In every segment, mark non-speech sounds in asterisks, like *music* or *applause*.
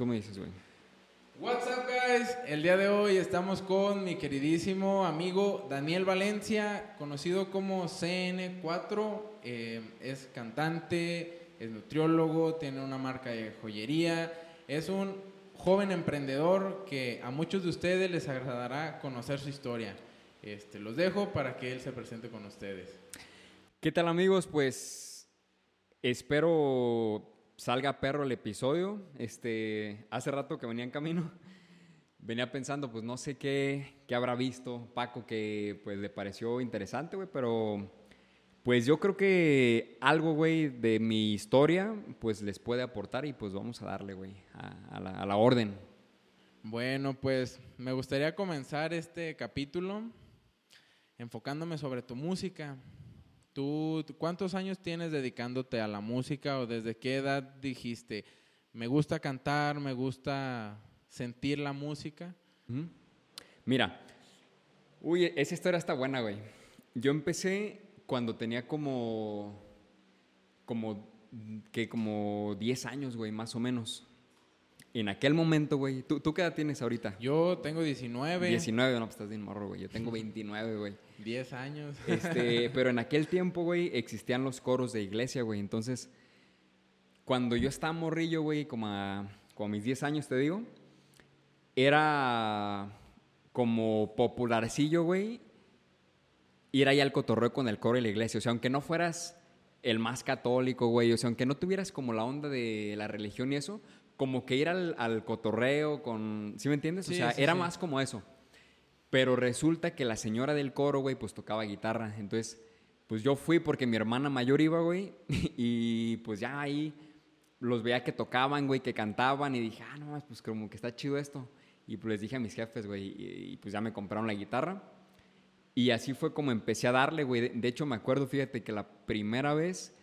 Tú me dices, güey. What's up, guys? El día de hoy estamos con mi queridísimo amigo Daniel Valencia, conocido como CN4. Eh, es cantante, es nutriólogo, tiene una marca de joyería. Es un joven emprendedor que a muchos de ustedes les agradará conocer su historia. Este, los dejo para que él se presente con ustedes. ¿Qué tal, amigos? Pues espero salga perro el episodio. Este, hace rato que venía en camino, *laughs* venía pensando, pues no sé qué, qué habrá visto Paco que pues le pareció interesante, güey, pero pues yo creo que algo, güey, de mi historia, pues les puede aportar y pues vamos a darle, güey, a, a la orden. Bueno, pues me gustaría comenzar este capítulo enfocándome sobre tu música. ¿Tú cuántos años tienes dedicándote a la música o desde qué edad dijiste, me gusta cantar, me gusta sentir la música? Mira, uy, esa historia está buena, güey. Yo empecé cuando tenía como, como, que como 10 años, güey, más o menos. En aquel momento, güey, ¿tú, ¿tú qué edad tienes ahorita? Yo tengo 19. 19, no, pues estás bien morro, güey. Yo tengo 29, güey. 10 años. Este, *laughs* pero en aquel tiempo, güey, existían los coros de iglesia, güey. Entonces, cuando yo estaba morrillo, güey, como a, como mis 10 años, te digo, era como popularcillo, güey, ir ahí al cotorreo con el coro de la iglesia. O sea, aunque no fueras el más católico, güey, o sea, aunque no tuvieras como la onda de la religión y eso, como que ir al, cotorreo con... ¿Sí me entiendes? o sea, era más como eso. Pero resulta que la señora del coro, güey, pues tocaba guitarra. Entonces, pues yo fui porque mi hermana mayor iba, güey. *laughs* Y pues ya ahí los veía que tocaban, güey, que cantaban. Y dije, ah, no, pues como que está chido esto. Y pues les dije a mis jefes, güey, y, pues ya me compraron la guitarra. Y así fue como empecé a darle, güey. De, hecho, me acuerdo, fíjate, que la primera vez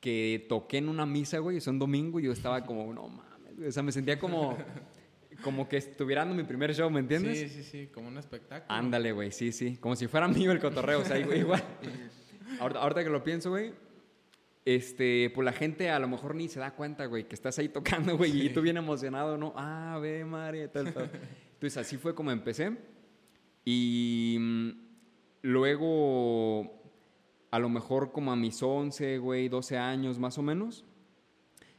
que toqué en una misa, güey, es un domingo, yo estaba como, no mames, o sea, me sentía como *laughs* como que estuviera dando mi primer show, ¿me entiendes? Sí, sí, sí, como un espectáculo. Ándale, güey, sí, sí. Como si fuera *laughs* mío el cotorreo, o sea, igual. Ahorita, que lo pienso, güey, este, pues la gente a lo mejor ni se da cuenta, güey, que estás ahí tocando, güey, y tú bien emocionado, ¿no? Ah, ve, madre, tal, tal. Entonces así fue como empecé. Y mm, luego, a lo mejor como a mis 11, güey, 12 años más o menos,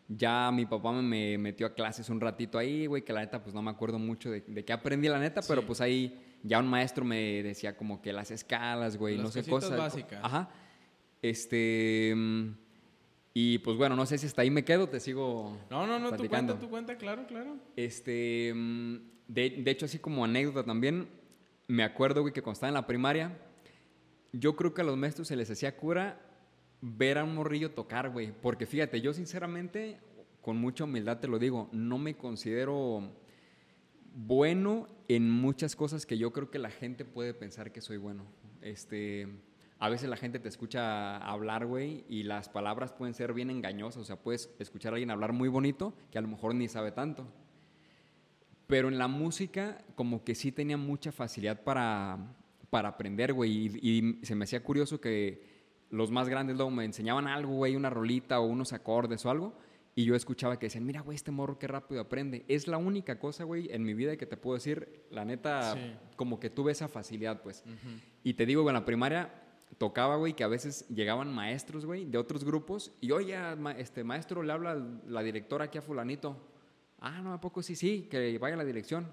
ya mi papá me metió a clases un ratito ahí, güey, que la neta, pues no me acuerdo mucho de, qué aprendí, la neta, pero pues ahí ya un maestro me decía como que las escalas, güey, no sé, cosas. básicas. Ajá. Este. Y pues bueno, no sé si hasta ahí me quedo, te sigo. No, no, no, tú cuenta, tú cuenta, claro, claro. Este. De, de hecho, así como anécdota también, me acuerdo, güey, que cuando estaba en la primaria, yo creo que a los maestros se les hacía cura ver a un morrillo tocar, güey. Porque fíjate, yo sinceramente, con mucha humildad te lo digo, no me considero bueno en muchas cosas que yo creo que la gente puede pensar que soy bueno. Este, a veces la gente te escucha hablar, güey, y las palabras pueden ser bien engañosas. O sea, puedes escuchar a alguien hablar muy bonito que a lo mejor ni sabe tanto. Pero en la música, como que sí tenía mucha facilidad para, para aprender, güey. y se me hacía curioso que los más grandes luego me enseñaban algo, güey, una rolita o unos acordes o algo. Y yo escuchaba que decían, mira, güey, este morro qué rápido aprende. Es la única cosa, güey, en mi vida que te puedo decir, la neta, como que tuve esa facilidad, pues. Y te digo, en la primaria tocaba, güey, que a veces llegaban maestros, güey, de otros grupos. Y oye, este maestro le habla la directora aquí a fulanito. Ah, no, ¿a poco sí? Sí, que vaya a la dirección.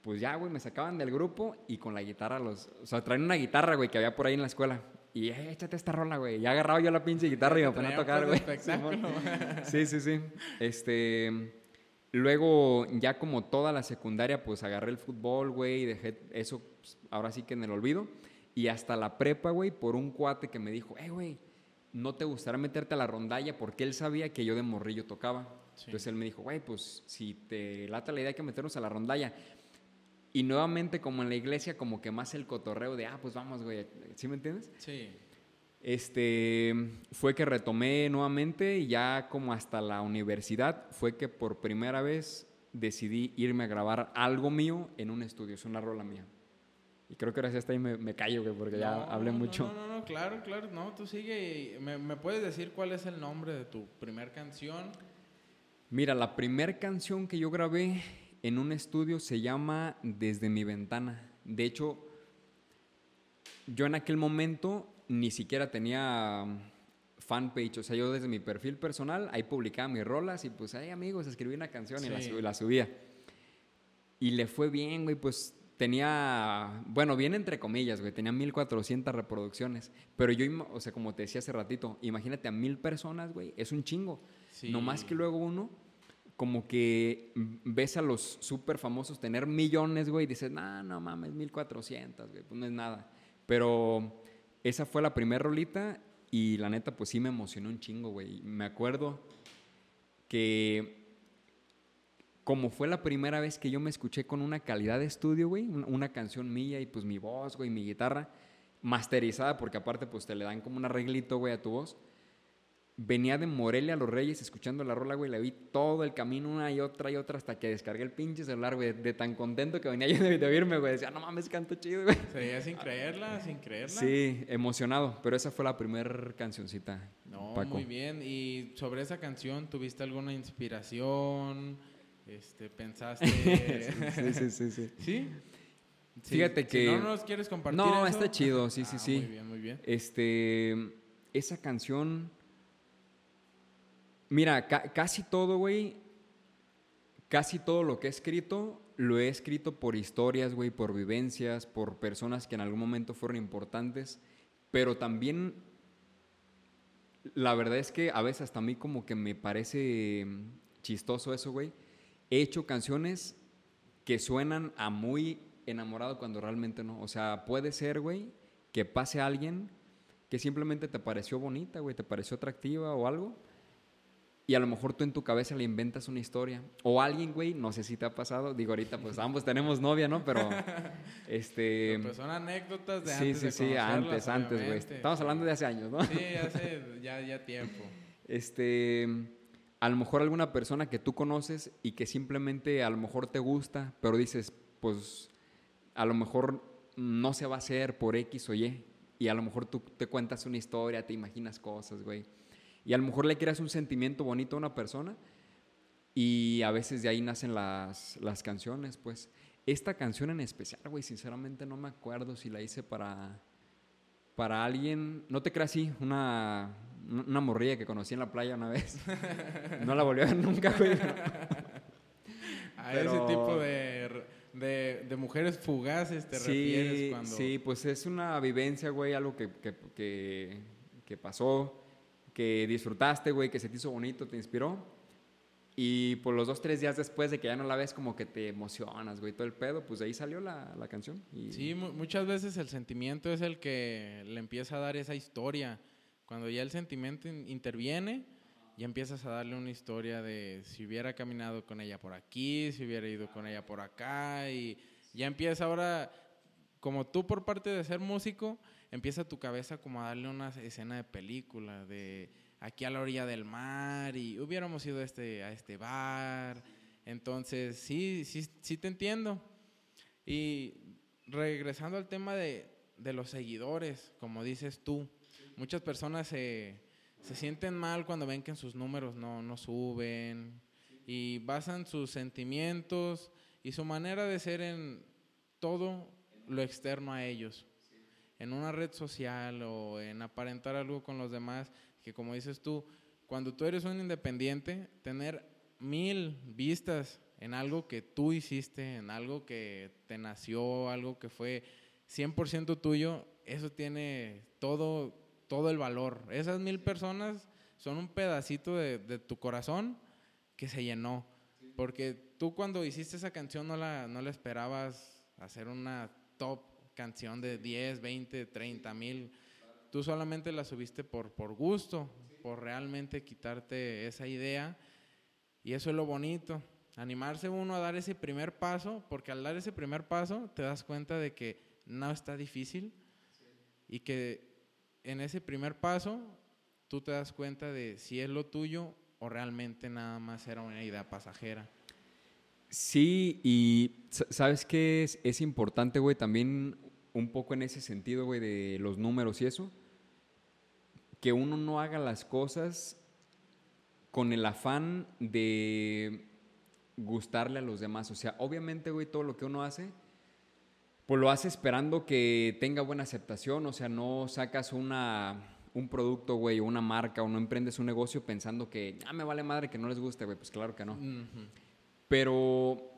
Pues ya, güey, me sacaban del grupo y con la guitarra los... O sea, traen una guitarra, güey, que había por ahí en la escuela. Y eh, échate esta rola, güey. Ya agarrado yo la pinche guitarra y me ponía a tocar, güey. *laughs* Sí, sí, sí. Este. Luego, ya como toda la secundaria, pues agarré el fútbol, güey, y dejé eso, pues, ahora sí que en el olvido. Y hasta la prepa, güey, por un cuate que me dijo, eh, güey, ¿no te gustaría meterte a la rondalla? Porque él sabía que yo de morrillo tocaba. Entonces él me dijo, güey, pues si te lata la idea hay que meternos a la rondalla. Y nuevamente, como en la iglesia, como que más el cotorreo de, ah, pues vamos, güey. ¿Sí me entiendes? Sí. Este, fue que retomé nuevamente y ya como hasta la universidad fue que por primera vez decidí irme a grabar algo mío en un estudio, es una rola mía. Y creo que ahora sí hasta ahí me, callo, güey, porque ya hablé mucho. No, no, no, claro, claro, no, tú sigue y me, me, puedes decir cuál es el nombre de tu primer canción. Mira, la primera canción que yo grabé en un estudio se llama Desde mi ventana. De hecho, yo en aquel momento ni siquiera tenía fanpage, o sea, yo desde mi perfil personal, ahí publicaba mis rolas y pues, hey amigos, escribí una canción y la, Sí. sub- la subía. Y le fue bien, güey, pues tenía, bueno, bien entre comillas, güey, tenía 1400 reproducciones. Pero yo, o sea, como te decía hace ratito, imagínate a mil personas, güey, es un chingo. Sí. No más que luego uno, como que ves a los súper famosos tener millones, güey, y dices, no, no mames, 1400, güey, pues no es nada. Pero esa fue la primera rolita y la neta, pues sí me emocionó un chingo, güey. Me acuerdo que como fue la primera vez que yo me escuché con una calidad de estudio, güey, un- una canción mía y pues mi voz, güey, mi guitarra, masterizada, porque aparte pues te le dan como un arreglito, güey, a tu voz. Venía de Morelia a Los Reyes escuchando la rola, güey, la vi todo el camino una y otra y otra hasta que descargué el pinche celular, güey, de tan contento que venía *laughs* yo de, de oírme, güey. Decía, no mames, canto chido, güey. Se veía sin creerla, sin creerla. Sí, emocionado, pero esa fue la primera cancioncita. No, Paco. muy bien. ¿Y sobre esa canción tuviste alguna inspiración? Este, pensaste... *laughs* sí, sí, sí, sí. ¿Sí? Sí, Fíjate Si que- no nos quieres compartir No, eso. está chido, sí, sí, Ah, sí. Muy bien, muy bien. Este, esa canción, mira, ca- casi todo, güey, casi todo lo que he escrito, lo he escrito por historias, güey, por vivencias, por personas que en algún momento fueron importantes, pero también, la verdad es que a veces hasta a mí como que me parece mm, chistoso eso, güey. He hecho canciones que suenan a muy enamorado cuando realmente no. O sea, puede ser, güey, que pase alguien que simplemente te pareció bonita, güey, te pareció atractiva o algo. Y a lo mejor tú en tu cabeza le inventas una historia. O alguien, güey, no sé si te ha pasado. Digo, ahorita pues ambos tenemos novia, ¿no? Pero, *laughs* este... Pero son anécdotas de sí, antes sí, sí, conocerlas, antes, antes, güey. Estamos hablando de hace años, ¿no? Sí, hace ya, ya tiempo. Este, a lo mejor alguna persona que tú conoces y que simplemente a lo mejor te gusta, pero dices, pues a lo mejor no se va a hacer por X o Y. Y a lo mejor tú te cuentas una historia, te imaginas cosas, güey. Y a lo mejor le creas un sentimiento bonito a una persona y a veces de ahí nacen las, las canciones, pues. Esta canción en especial, güey, sinceramente no me acuerdo si la hice para, para alguien, no te creas así, una, una morrilla que conocí en la playa una vez. *laughs* no la volví a ver nunca, güey. *laughs* A Pero- ese tipo de, de, de mujeres fugaces te refieres Sí, cuando... sí, pues es una vivencia, güey, algo que, que, que, que pasó, que disfrutaste, güey, que se te hizo bonito, te inspiró. Y por los dos, tres días después de que ya no la ves, como que te emocionas, güey, todo el pedo, pues de ahí salió la, la canción. Sí, mu- muchas veces el sentimiento es el que le empieza a dar esa historia. Cuando ya el sentimiento in- interviene, ya empiezas a darle una historia de si hubiera caminado con ella por aquí, si hubiera ido con ella por acá, y ya empieza ahora, como tú por parte de ser músico, empieza tu cabeza como a darle una escena de película, de aquí a la orilla del mar, y hubiéramos ido a este, a este bar. Entonces, sí, sí, sí te entiendo. Y regresando al tema de, de los seguidores, como dices tú, muchas personas se, se sienten mal cuando ven que sus números no, no suben y basan sus sentimientos y su manera de ser en todo lo externo a ellos, en una red social o en aparentar algo con los demás, que como dices tú, cuando tú eres un independiente, tener mil vistas en algo que tú hiciste, en algo que te nació, algo que fue 100% tuyo, eso tiene todo, todo el valor. Esas mil personas son un pedacito de, de tu corazón que se llenó. Porque tú cuando hiciste esa canción no la, no la esperabas hacer una top canción de 10, 20, 30 mil. Tú solamente la subiste por, por gusto, por realmente quitarte esa idea. Y eso es lo bonito, animarse uno a dar ese primer paso, porque al dar ese primer paso te das cuenta de que no está difícil y que en ese primer paso tú te das cuenta de si es lo tuyo o realmente nada más era una idea pasajera. Sí, y sa- ¿sabes qué es, es importante, güey? También un poco en ese sentido, güey, de los números y eso. Que uno no haga las cosas con el afán de gustarle a los demás. O sea, obviamente, güey, todo lo que uno hace, pues lo hace esperando que tenga buena aceptación. O sea, no sacas una, un producto, güey, o una marca, o no emprendes un negocio pensando que, ah, me vale madre que no les guste, güey. Pues claro que no. Pero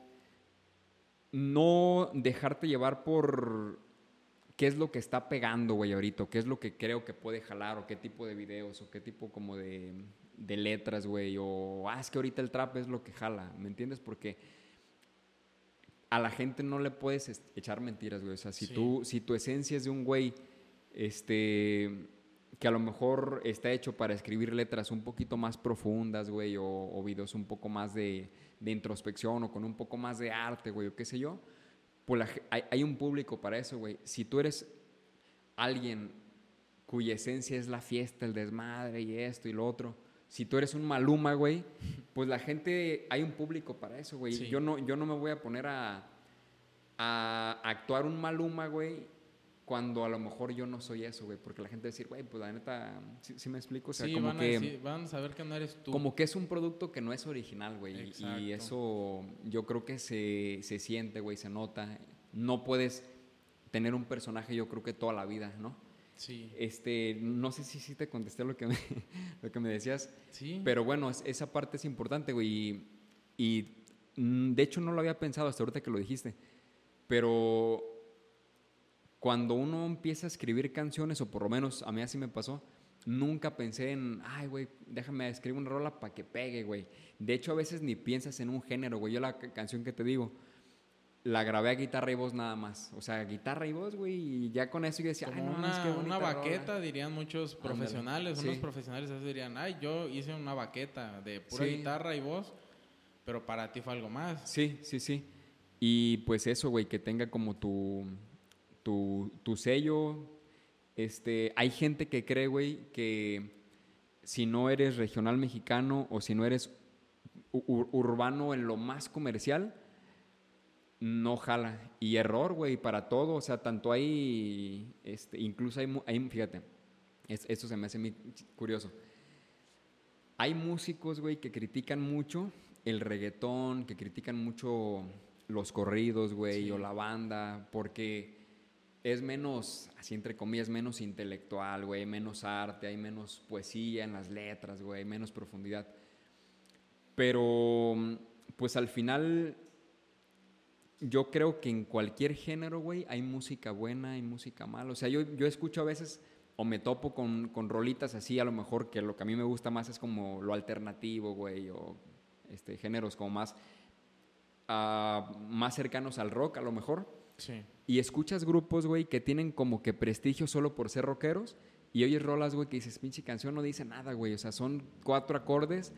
no dejarte llevar por qué es lo que está pegando, güey, ahorita, qué es lo que creo que puede jalar, o qué tipo de videos, o qué tipo como de, de letras, güey, o ah, es que ahorita el trap es lo que jala, ¿me entiendes? Porque a la gente no le puedes echar mentiras, güey. O sea, si, tú, si tu esencia es de un güey, este, que a lo mejor está hecho para escribir letras un poquito más profundas, güey, o, o videos un poco más de, de, introspección, o con un poco más de arte, güey, o qué sé yo, pues hay, hay un público para eso, güey. Si tú eres alguien cuya esencia es la fiesta, el desmadre y esto y lo otro, si tú eres un maluma, güey, pues la gente, hay un público para eso, güey. Yo, no, yo no me voy a poner a, a actuar un maluma, güey, cuando a lo mejor yo no soy eso, güey. Porque la gente va a decir, güey, pues la neta, ¿sí, me explico? O sea, como van que, decir, van a saber que no eres tú. Como que es un producto que no es original, güey. Y eso yo creo que se, se siente, güey, se nota. No puedes tener un personaje, yo creo que toda la vida, ¿no? Sí. Este, no sé si sí te contesté lo que me, *laughs* lo que me decías. Sí. Pero bueno, esa parte es importante, güey. Y, mm, de hecho no lo había pensado hasta ahorita que lo dijiste. Pero cuando uno empieza a escribir canciones, o por lo menos a mí así me pasó, nunca pensé en, ay, güey, déjame escribir una rola para que pegue, güey. De hecho, a veces ni piensas en un género, güey. Yo la canción que te digo, la grabé a guitarra y voz nada más. O sea, guitarra y voz, güey, y ya con eso yo decía, ay, no, una, es que una baqueta, dirían muchos profesionales. Unos profesionales dirían, ay, yo hice una baqueta de pura guitarra y voz, pero para ti fue algo más. Sí, sí, sí. Y pues eso, güey, que tenga como tu, tu, tu sello. Este, hay gente que cree, güey, que si no eres regional mexicano o si no eres urbano en lo más comercial, no jala. Y error, güey, para todo. O sea, tanto hay, este, incluso hay, hay fíjate, esto se me hace muy curioso. Hay músicos, güey, que critican mucho el reggaetón, que critican mucho los corridos, güey, o la banda, porque es menos, así entre comillas, menos intelectual, güey, menos arte, hay menos poesía en las letras, güey, menos profundidad. Pero, pues al final yo creo que en cualquier género, güey, hay música buena, hay música mala. O sea, yo, yo escucho a veces o me topo con, con, rolitas así, a lo mejor que lo que a mí me gusta más es como lo alternativo, güey, o este, géneros como más, uh, más cercanos al rock, a lo mejor. Y escuchas grupos, güey, que tienen como que prestigio solo por ser rockeros, y oyes rolas, güey, que dices, pinche canción no dice nada, güey. O sea, son cuatro acordes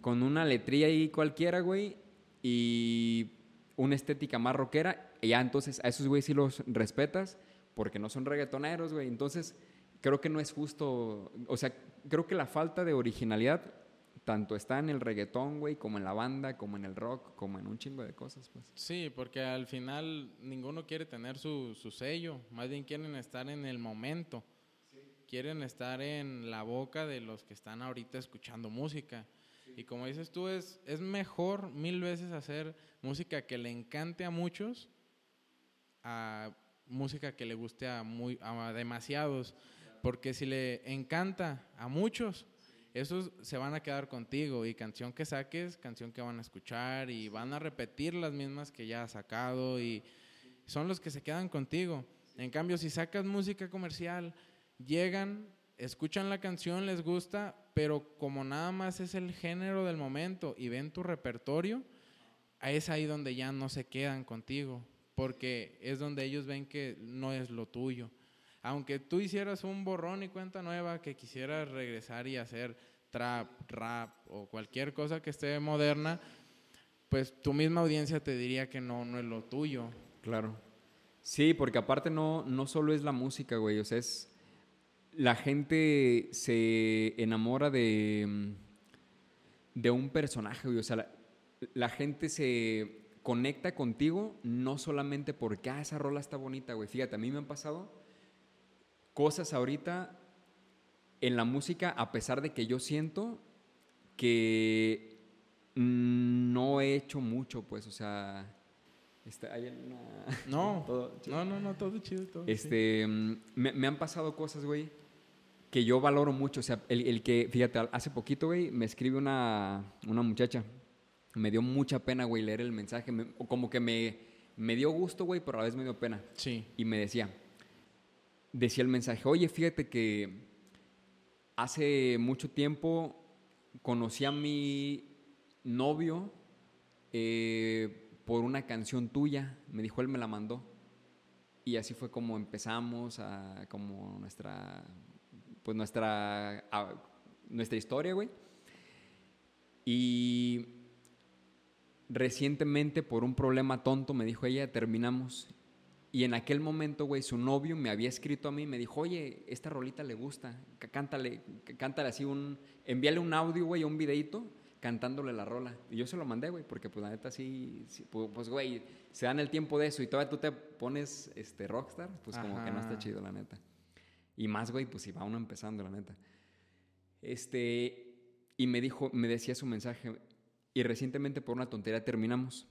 con una letría ahí cualquiera, güey, y una estética más rockera, y ya entonces a esos güey sí los respetas porque no son reggaetoneros, güey. Entonces, creo que no es justo, o sea, creo que la falta de originalidad tanto está en el reggaetón, güey, como en la banda, como en el rock, como en un chingo de cosas, pues. Sí, porque al final ninguno quiere tener su, su sello, más bien quieren estar en el momento. Quieren estar en la boca de los que están ahorita escuchando música. Y como dices tú, es, es mejor mil veces hacer música que le encante a muchos a música que le guste a, muy, a demasiados. Porque si le encanta a muchos, esos se van a quedar contigo y canción que saques, canción que van a escuchar y van a repetir las mismas que ya has sacado y son los que se quedan contigo. En cambio, si sacas música comercial, llegan, escuchan la canción, les gusta, pero como nada más es el género del momento y ven tu repertorio, es ahí donde ya no se quedan contigo, porque es donde ellos ven que no es lo tuyo. Aunque tú hicieras un borrón y cuenta nueva, que quisieras regresar y hacer trap, rap o cualquier cosa que esté moderna, pues tu misma audiencia te diría que no, no es lo tuyo. Claro. Sí, porque aparte no, no solo es la música, güey, o sea, es la gente se enamora de, mm, de un personaje, O sea, la, gente se conecta contigo no solamente porque, ah, esa rola está bonita, güey. Fíjate, a mí me han pasado cosas ahorita en la música, a pesar de que yo siento que no he hecho mucho, pues, o sea, este, hay una... *laughs* No, no, no, no, todo chido, todo. Este, mm, me, me, han pasado cosas, güey, que yo valoro mucho. O sea, el, el que, fíjate, hace poquito, güey, me escribe una, una muchacha. Me dio mucha pena, güey, leer el mensaje. como que me, me dio gusto, güey, pero a la vez me dio pena. Sí. Y me decía, decía el mensaje, oye, fíjate que hace mucho tiempo conocí a mi novio eh, por una canción tuya. Me dijo, él me la mandó. Y así fue como empezamos a, como nuestra pues nuestra, nuestra historia, güey. Y recientemente por un problema tonto me dijo ella, terminamos. Y en aquel momento, güey, su novio me había escrito a mí, me dijo, oye, esta rolita le gusta, cántale, cántale así un, envíale un audio, güey, un videito cantándole la rola. Y yo se lo mandé, güey, porque pues la neta sí, pues, güey, se dan el tiempo de eso y todavía tú te pones, este, rockstar, pues como que no está chido, la neta. Y más, güey, pues si va uno empezando, la neta. Este, y me dijo, me decía su mensaje, y recientemente por una tontería terminamos.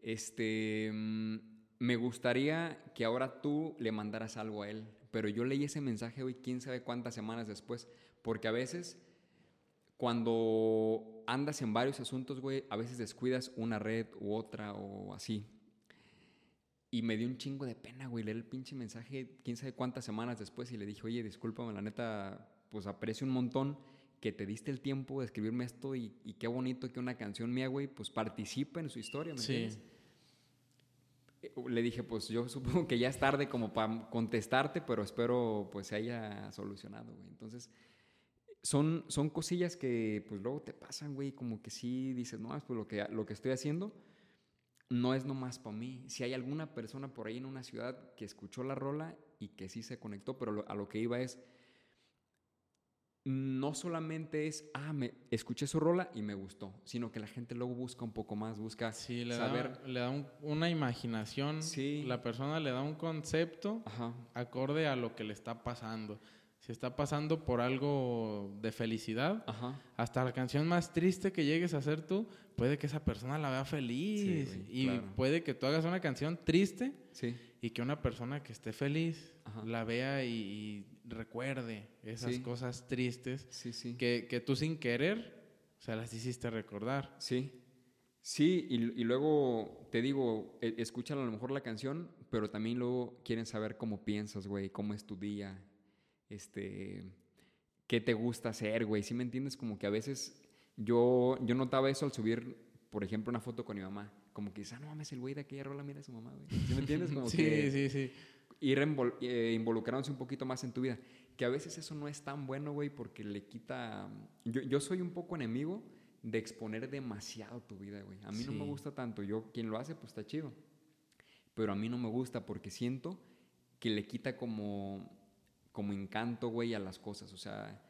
Este, mm, me gustaría que ahora tú le mandaras algo a él, pero yo leí ese mensaje, hoy quién sabe cuántas semanas después, porque a veces cuando andas en varios asuntos, güey, a veces descuidas una red u otra o así. Y me dio un chingo de pena, güey, leer el pinche mensaje, quién sabe cuántas semanas después, y le dije, oye, discúlpame, la neta, pues aprecio un montón que te diste el tiempo de escribirme esto y, qué bonito que una canción mía, güey, pues participe en su historia, ¿me entiendes? Le dije, pues yo *laughs* supongo que ya es tarde como para contestarte, pero espero pues se haya solucionado, güey. Entonces, son, son cosillas que pues luego te pasan, güey, como que sí dices, no, pues lo que, lo que estoy haciendo no es nomás para mí. Si hay alguna persona por ahí en una ciudad que escuchó la rola y que sí se conectó, pero a lo que iba es, no solamente es, ah, me escuché su rola y me gustó, sino que la gente luego busca un poco más, busca sí, le saber. Da, le da una imaginación, sí. la persona le da un concepto acorde a lo que le está pasando si está pasando por algo de felicidad, hasta la canción más triste que llegues a hacer tú, puede que esa persona la vea feliz. y puede que tú hagas una canción triste y que una persona que esté feliz la vea y, recuerde esas cosas tristes que, que, tú sin querer se las hiciste recordar. Sí. Sí, y, y, luego te digo, e, escuchan a lo mejor la canción, pero también luego quieren saber cómo piensas, güey, cómo es tu día, este, qué te gusta hacer, güey. ¿Sí me entiendes? Como que a veces yo, yo notaba eso al subir, por ejemplo, una foto con mi mamá. Como que, ah, no mames, el güey de aquella rola mira a su mamá, güey. ¿Sí me entiendes? Como *laughs* sí, que sí, sí. Ir eh, involucrándose un poquito más en tu vida. Que a veces eso no es tan bueno, güey, porque le quita... Yo, yo soy un poco enemigo de exponer demasiado tu vida, güey. A mí no me gusta tanto. Yo, quien lo hace, pues está chido. Pero a mí no me gusta porque siento que le quita como como encanto, güey, a las cosas. O sea.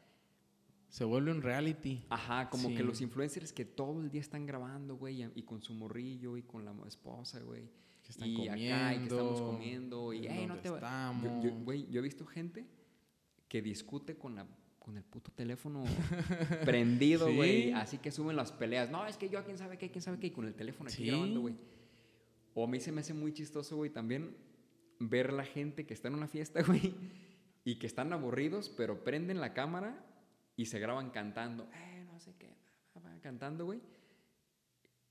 Se vuelve un reality. Ajá, como que los influencers que todo el día están grabando, güey, y con su morrillo y con la esposa, güey. Que están y comiendo. Acá, y que estamos comiendo. Y, hey, no te estamos. Yo, güey, yo he visto gente que discute con la con el puto teléfono *laughs* prendido, güey. Así que suben las peleas. No, es que yo, quién sabe qué, quién sabe qué, y con el teléfono aquí grabando, güey. O a mí se me hace muy chistoso, güey, también ver la gente que está en una fiesta, *laughs* güey y que están aburridos, pero prenden la cámara y se graban cantando. Eh, no sé qué, cantando, güey.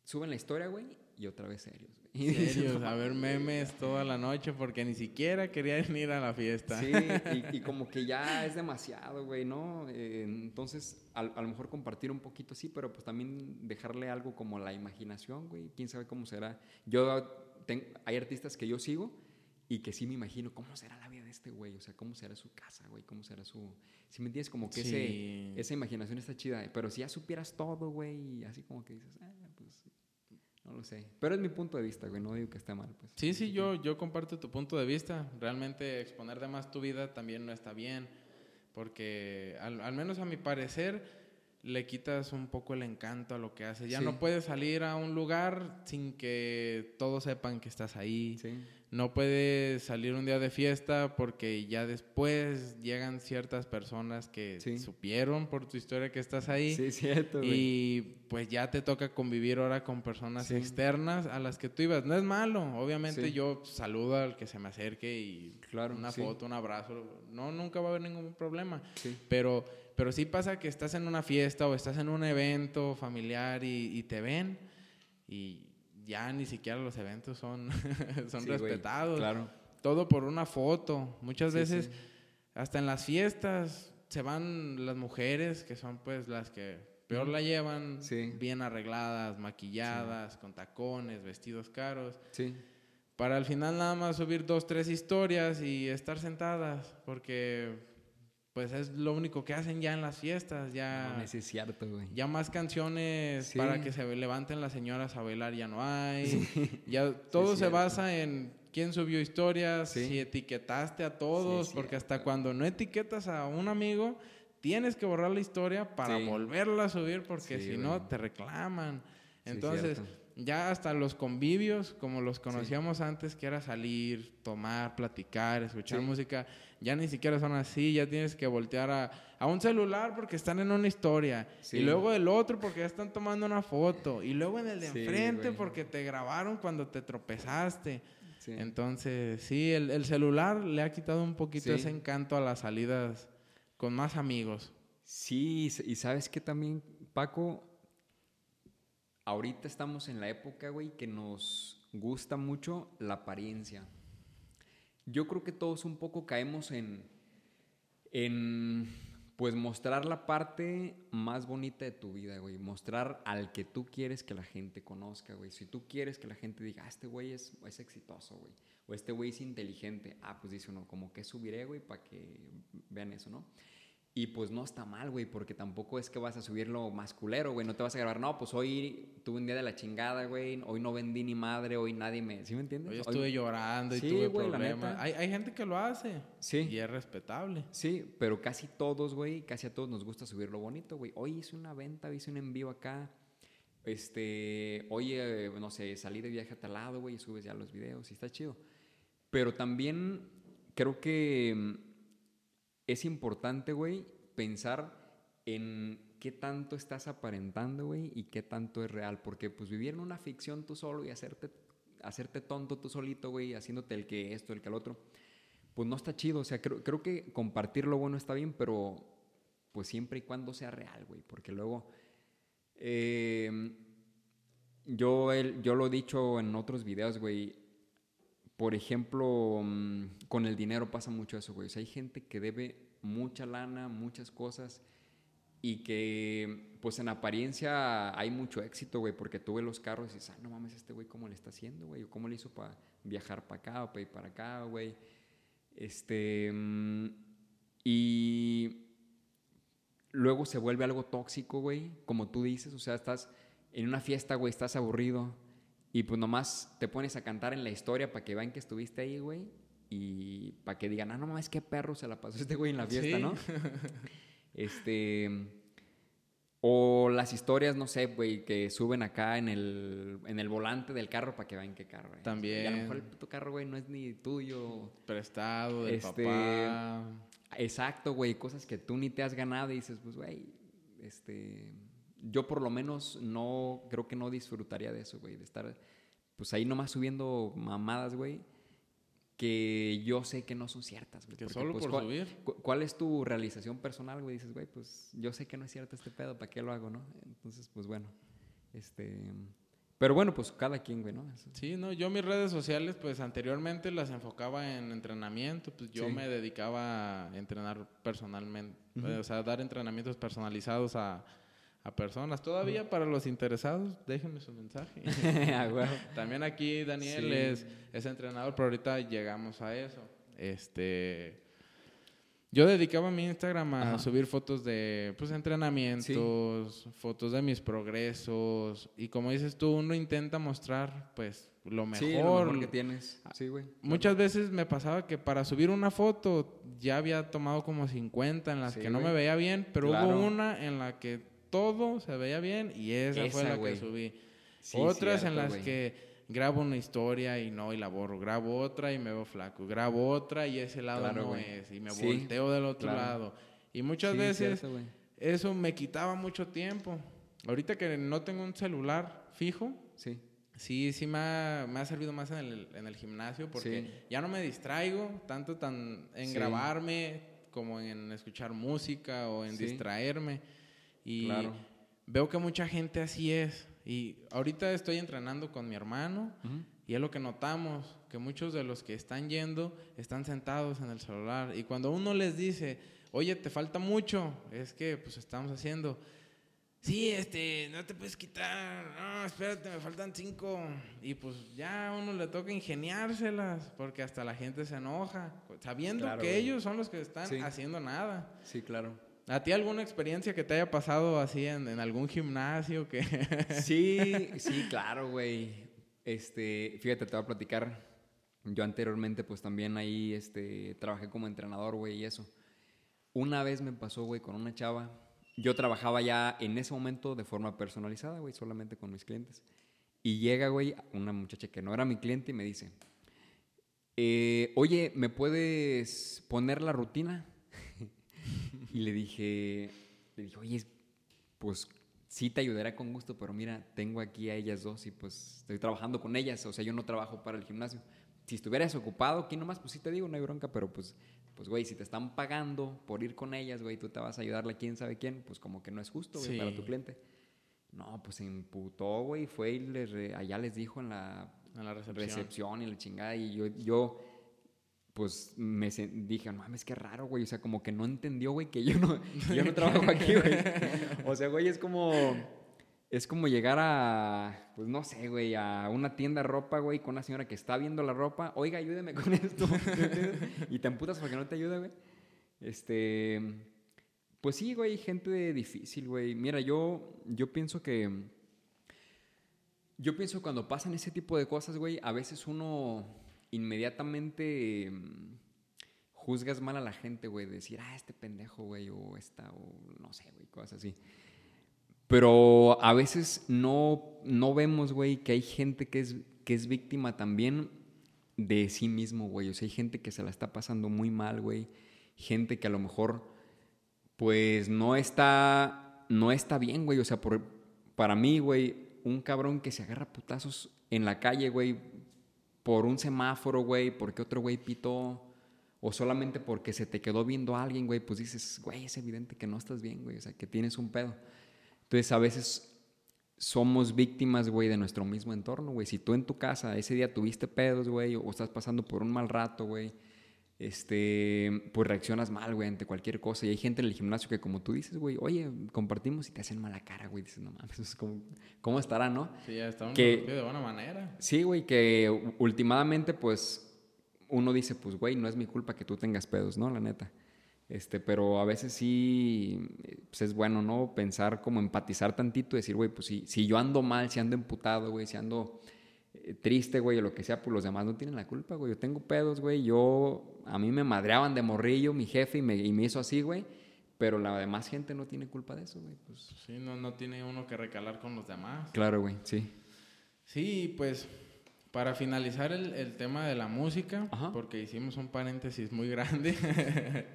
Suben la historia, güey, y otra vez serios, güey. Serios, *laughs* a ver memes toda la noche porque ni siquiera querían ir a la fiesta. Sí, y, como que ya es demasiado, güey, ¿no? Eh, entonces, a, lo mejor compartir un poquito, sí, pero pues también dejarle algo como la imaginación, güey. Quién sabe cómo será. Yo, tengo, hay artistas que yo sigo y que sí me imagino cómo será la vida de este güey, o sea, cómo será su casa, güey, cómo será su... Si me entiendes, como que ese, esa imaginación está chida, pero si ya supieras todo, güey, así como que dices, ah, pues, no lo sé. Pero es mi punto de vista, güey, no digo que esté mal, pues. Sí, sí, yo, yo comparto tu punto de vista. Realmente exponer de más tu vida también no está bien, porque al, al menos a mi parecer le quitas un poco el encanto a lo que haces. Ya no puedes salir a un lugar sin que todos sepan que estás ahí. No puedes salir un día de fiesta porque ya después llegan ciertas personas que supieron por tu historia que estás ahí. Sí, cierto. Y pues ya te toca convivir ahora con personas externas a las que tú ibas. No es malo. Obviamente yo saludo al que se me acerque y claro, una foto, un abrazo. No, nunca va a haber ningún problema. Pero pero sí pasa que estás en una fiesta o estás en un evento familiar y, te ven y ya ni siquiera los eventos son, *laughs* son respetados. claro. Todo por una foto. Muchas veces, hasta en las fiestas, se van las mujeres, que son pues las que peor la llevan, bien arregladas, maquilladas, con tacones, vestidos caros. Sí. Para al final nada más subir dos, tres historias y estar sentadas, porque pues es lo único que hacen ya en las fiestas, ya... No, es cierto, güey. Ya más canciones para que se levanten las señoras a bailar ya no hay. Ya todo se basa en quién subió historias, si etiquetaste a todos, porque hasta cuando no etiquetas a un amigo, tienes que borrar la historia para volverla a subir, porque si no te reclaman. Entonces ya hasta los convivios, como los conocíamos antes, que era salir, tomar, platicar, escuchar música, ya ni siquiera son así, ya tienes que voltear a, a un celular porque están en una historia, y luego el otro porque ya están tomando una foto, y luego en el de enfrente porque te grabaron cuando te tropezaste. Entonces, sí, el, el, celular le ha quitado un poquito ese encanto a las salidas con más amigos. Sí, y sabes que también, Paco, ahorita estamos en la época, güey, que nos gusta mucho la apariencia. Yo creo que todos un poco caemos en, en, pues, mostrar la parte más bonita de tu vida, güey. Mostrar al que tú quieres que la gente conozca, güey. Si tú quieres que la gente diga, ah, este güey es, es exitoso, güey. O este güey es inteligente. Ah, pues dice uno, como que subiré, güey, para que vean eso, ¿no? Y pues no está mal, güey, porque tampoco es que vas a subirlo masculero, güey. No te vas a grabar, no, pues hoy tuve un día de la chingada, güey. Hoy no vendí ni madre, hoy nadie me. ¿Sí me entiendes? Hoy estuve llorando y tuve problemas. Hay, hay, gente que lo hace. Sí. Y es respetable. Sí, pero casi todos, güey, casi a todos nos gusta subir lo bonito, güey. Hoy hice una venta, hice un envío acá. Este, oye, no sé, salí de viaje a tal lado, güey, y subes ya los videos y está chido. Pero también creo que es importante, güey, pensar en qué tanto estás aparentando, güey, y qué tanto es real. Porque, pues, vivir en una ficción tú solo y hacerte, hacerte tonto tú solito, güey, haciéndote el que esto, el que el otro, pues no está chido. O sea, creo, creo que compartir lo bueno está bien, pero, pues, siempre y cuando sea real, güey. Porque luego, eh, yo, yo lo he dicho en otros videos, güey por ejemplo, mm, con el dinero pasa mucho eso, güey. O sea, hay gente que debe mucha lana, muchas cosas y que pues en apariencia hay mucho éxito, güey, porque tú ves los carros y dices, ah, no mames, este güey cómo le está haciendo, güey, o cómo le hizo para viajar para acá o para ir para acá, güey. Este, mm, y luego se vuelve algo tóxico, güey, como tú dices, o sea, estás en una fiesta, güey, estás aburrido y pues nomás te pones a cantar en la historia para que vean que estuviste ahí, güey. Y para que digan, ah, no mames, qué perro se la pasó este güey en la fiesta, ¿no? *laughs* este. O las historias, no sé, güey, que suben acá en el, en el volante del carro para que vean qué carro es. También. Y a lo mejor el puto carro, güey, no es ni tuyo. Prestado, del este, papá. Exacto, güey, cosas que tú ni te has ganado y dices, pues, güey, este yo por lo menos no, creo que no disfrutaría de eso, güey, de estar pues ahí nomás subiendo mamadas, güey, que yo sé que no son ciertas, güey. Que solo pues, por ¿cuál, subir. ¿Cuál es tu realización personal, güey? Dices, güey, pues yo sé que no es cierto este pedo, ¿para qué lo hago, no? Entonces, pues bueno, este... Pero bueno, pues cada quien, güey, ¿no? Sí, no, yo mis redes sociales, pues anteriormente las enfocaba en entrenamiento, pues yo me dedicaba a entrenar personalmente, o sea, dar entrenamientos personalizados a a personas. Todavía para los interesados, déjenme su mensaje. *laughs* Ah, También aquí Daniel es, es entrenador, pero ahorita llegamos a eso. Este, yo dedicaba mi Instagram a subir fotos de pues entrenamientos, fotos de mis progresos y como dices tú, uno intenta mostrar pues lo mejor, que tienes. Sí, güey. Muchas veces me pasaba que para subir una foto ya había tomado como 50 en las que no me veía bien, pero hubo una en la que todo se veía bien y esa, fue Esa, la güey. que subí. Sí, Otras en cierto, las güey. que grabo una historia y no y la borro, grabo otra y me veo flaco, grabo otra y ese lado Claro, no güey. es y me Sí, volteo del otro claro. lado. Y muchas Sí, veces cierto, eso me quitaba mucho tiempo. Ahorita que no tengo un celular fijo, Sí. sí, sí me ha, me ha servido más en el, en el gimnasio porque Sí. ya no me distraigo tanto tan en Sí. grabarme como en escuchar música o en Sí. distraerme. Y Claro. veo que mucha gente así es. Y ahorita estoy entrenando con mi hermano y es lo que notamos, que muchos de los que están yendo están sentados en el celular. Y cuando uno les dice, oye, te falta mucho, es que pues estamos haciendo, sí, este, no te puedes quitar, no, espérate, me faltan cinco. Y pues ya a uno le toca ingeniárselas, porque hasta la gente se enoja, sabiendo Claro, que ellos son los que están Sí. haciendo nada. Sí, claro. ¿A ti alguna experiencia que te haya pasado así en, en algún gimnasio que... *laughs* Sí, sí, claro, güey. Este, fíjate, te voy a platicar. Yo anteriormente, pues también ahí, este, trabajé como entrenador, güey, y eso. Una vez me pasó, güey, con una chava. Yo trabajaba ya en ese momento de forma personalizada, güey, solamente con mis clientes. Y llega, güey, una muchacha que no era mi cliente y me dice, eh, oye, ¿me puedes poner la rutina? Y le dije, le dije, oye, pues sí te ayudaré con gusto, pero mira, tengo aquí a ellas dos y pues estoy trabajando con ellas, o sea, yo no trabajo para el gimnasio. Si estuvieras ocupado aquí nomás, pues sí te digo, no hay bronca, pero pues, pues güey, si te están pagando por ir con ellas, güey, tú te vas a ayudarle a quién sabe quién, pues como que no es justo, güey, Sí. para tu cliente. No, pues se imputó, güey, fue y les re- allá les dijo en la En la recepción. recepción y la chingada. Y yo, yo pues, me dije, no mames, qué raro, güey. O sea, como que no entendió, güey, que yo no, *laughs* yo no trabajo aquí, güey. O sea, güey, es como, es como llegar a, pues, no sé, güey, a una tienda de ropa, güey, con una señora que está viendo la ropa. Oiga, ayúdeme con esto. *laughs* y te amputas porque no te ayuda, güey. Este, pues sí, güey, gente difícil, güey. Mira, yo, yo pienso que... Yo pienso cuando pasan ese tipo de cosas, güey, a veces uno inmediatamente mm, juzgas mal a la gente, güey, de decir, ah, este pendejo, güey, o esta, o no sé, güey, cosas así. Pero a veces no, no vemos, güey, que hay gente que es, que es víctima también de sí mismo, güey. O sea, hay gente que se la está pasando muy mal, güey. Gente que a lo mejor, pues, no está, no está bien, güey. O sea, para mí, güey, un cabrón que se agarra putazos en la calle, güey, por un semáforo, güey, porque otro güey pitó, o solamente porque se te quedó viendo a alguien, güey, pues dices, güey, es evidente que no estás bien, güey, o sea, que tienes un pedo. Entonces, a veces somos víctimas, güey, de nuestro mismo entorno, güey. Si tú en tu casa ese día tuviste pedos, güey, o estás pasando por un mal rato, güey, este, pues reaccionas mal, güey, ante cualquier cosa. Y hay gente en el gimnasio que, como tú dices, güey, oye, compartimos y te hacen mala cara, güey. Dices, no mames, *laughs* es como, ¿cómo estará, no? Sí, ya está Que- de buena manera. Sí, güey, que últimamente, pues, uno dice, pues, güey, no es mi culpa que tú tengas pedos, ¿no? La neta. Este, pero a veces sí, pues es bueno, ¿no? Pensar como empatizar tantito, decir, güey, pues si, si yo ando mal, si ando emputado, güey, si ando triste, güey, o lo que sea, pues los demás no tienen la culpa, güey. Yo tengo pedos, güey, yo, a mí me madreaban de morrillo mi jefe y me, y me hizo así, güey, pero la demás gente no tiene culpa de eso, güey. Pues, Sí, no, no tiene uno que recalar con los demás. claro, güey, sí. Sí, pues para finalizar el, el tema de la música, Ajá. porque hicimos un paréntesis muy grande. *laughs*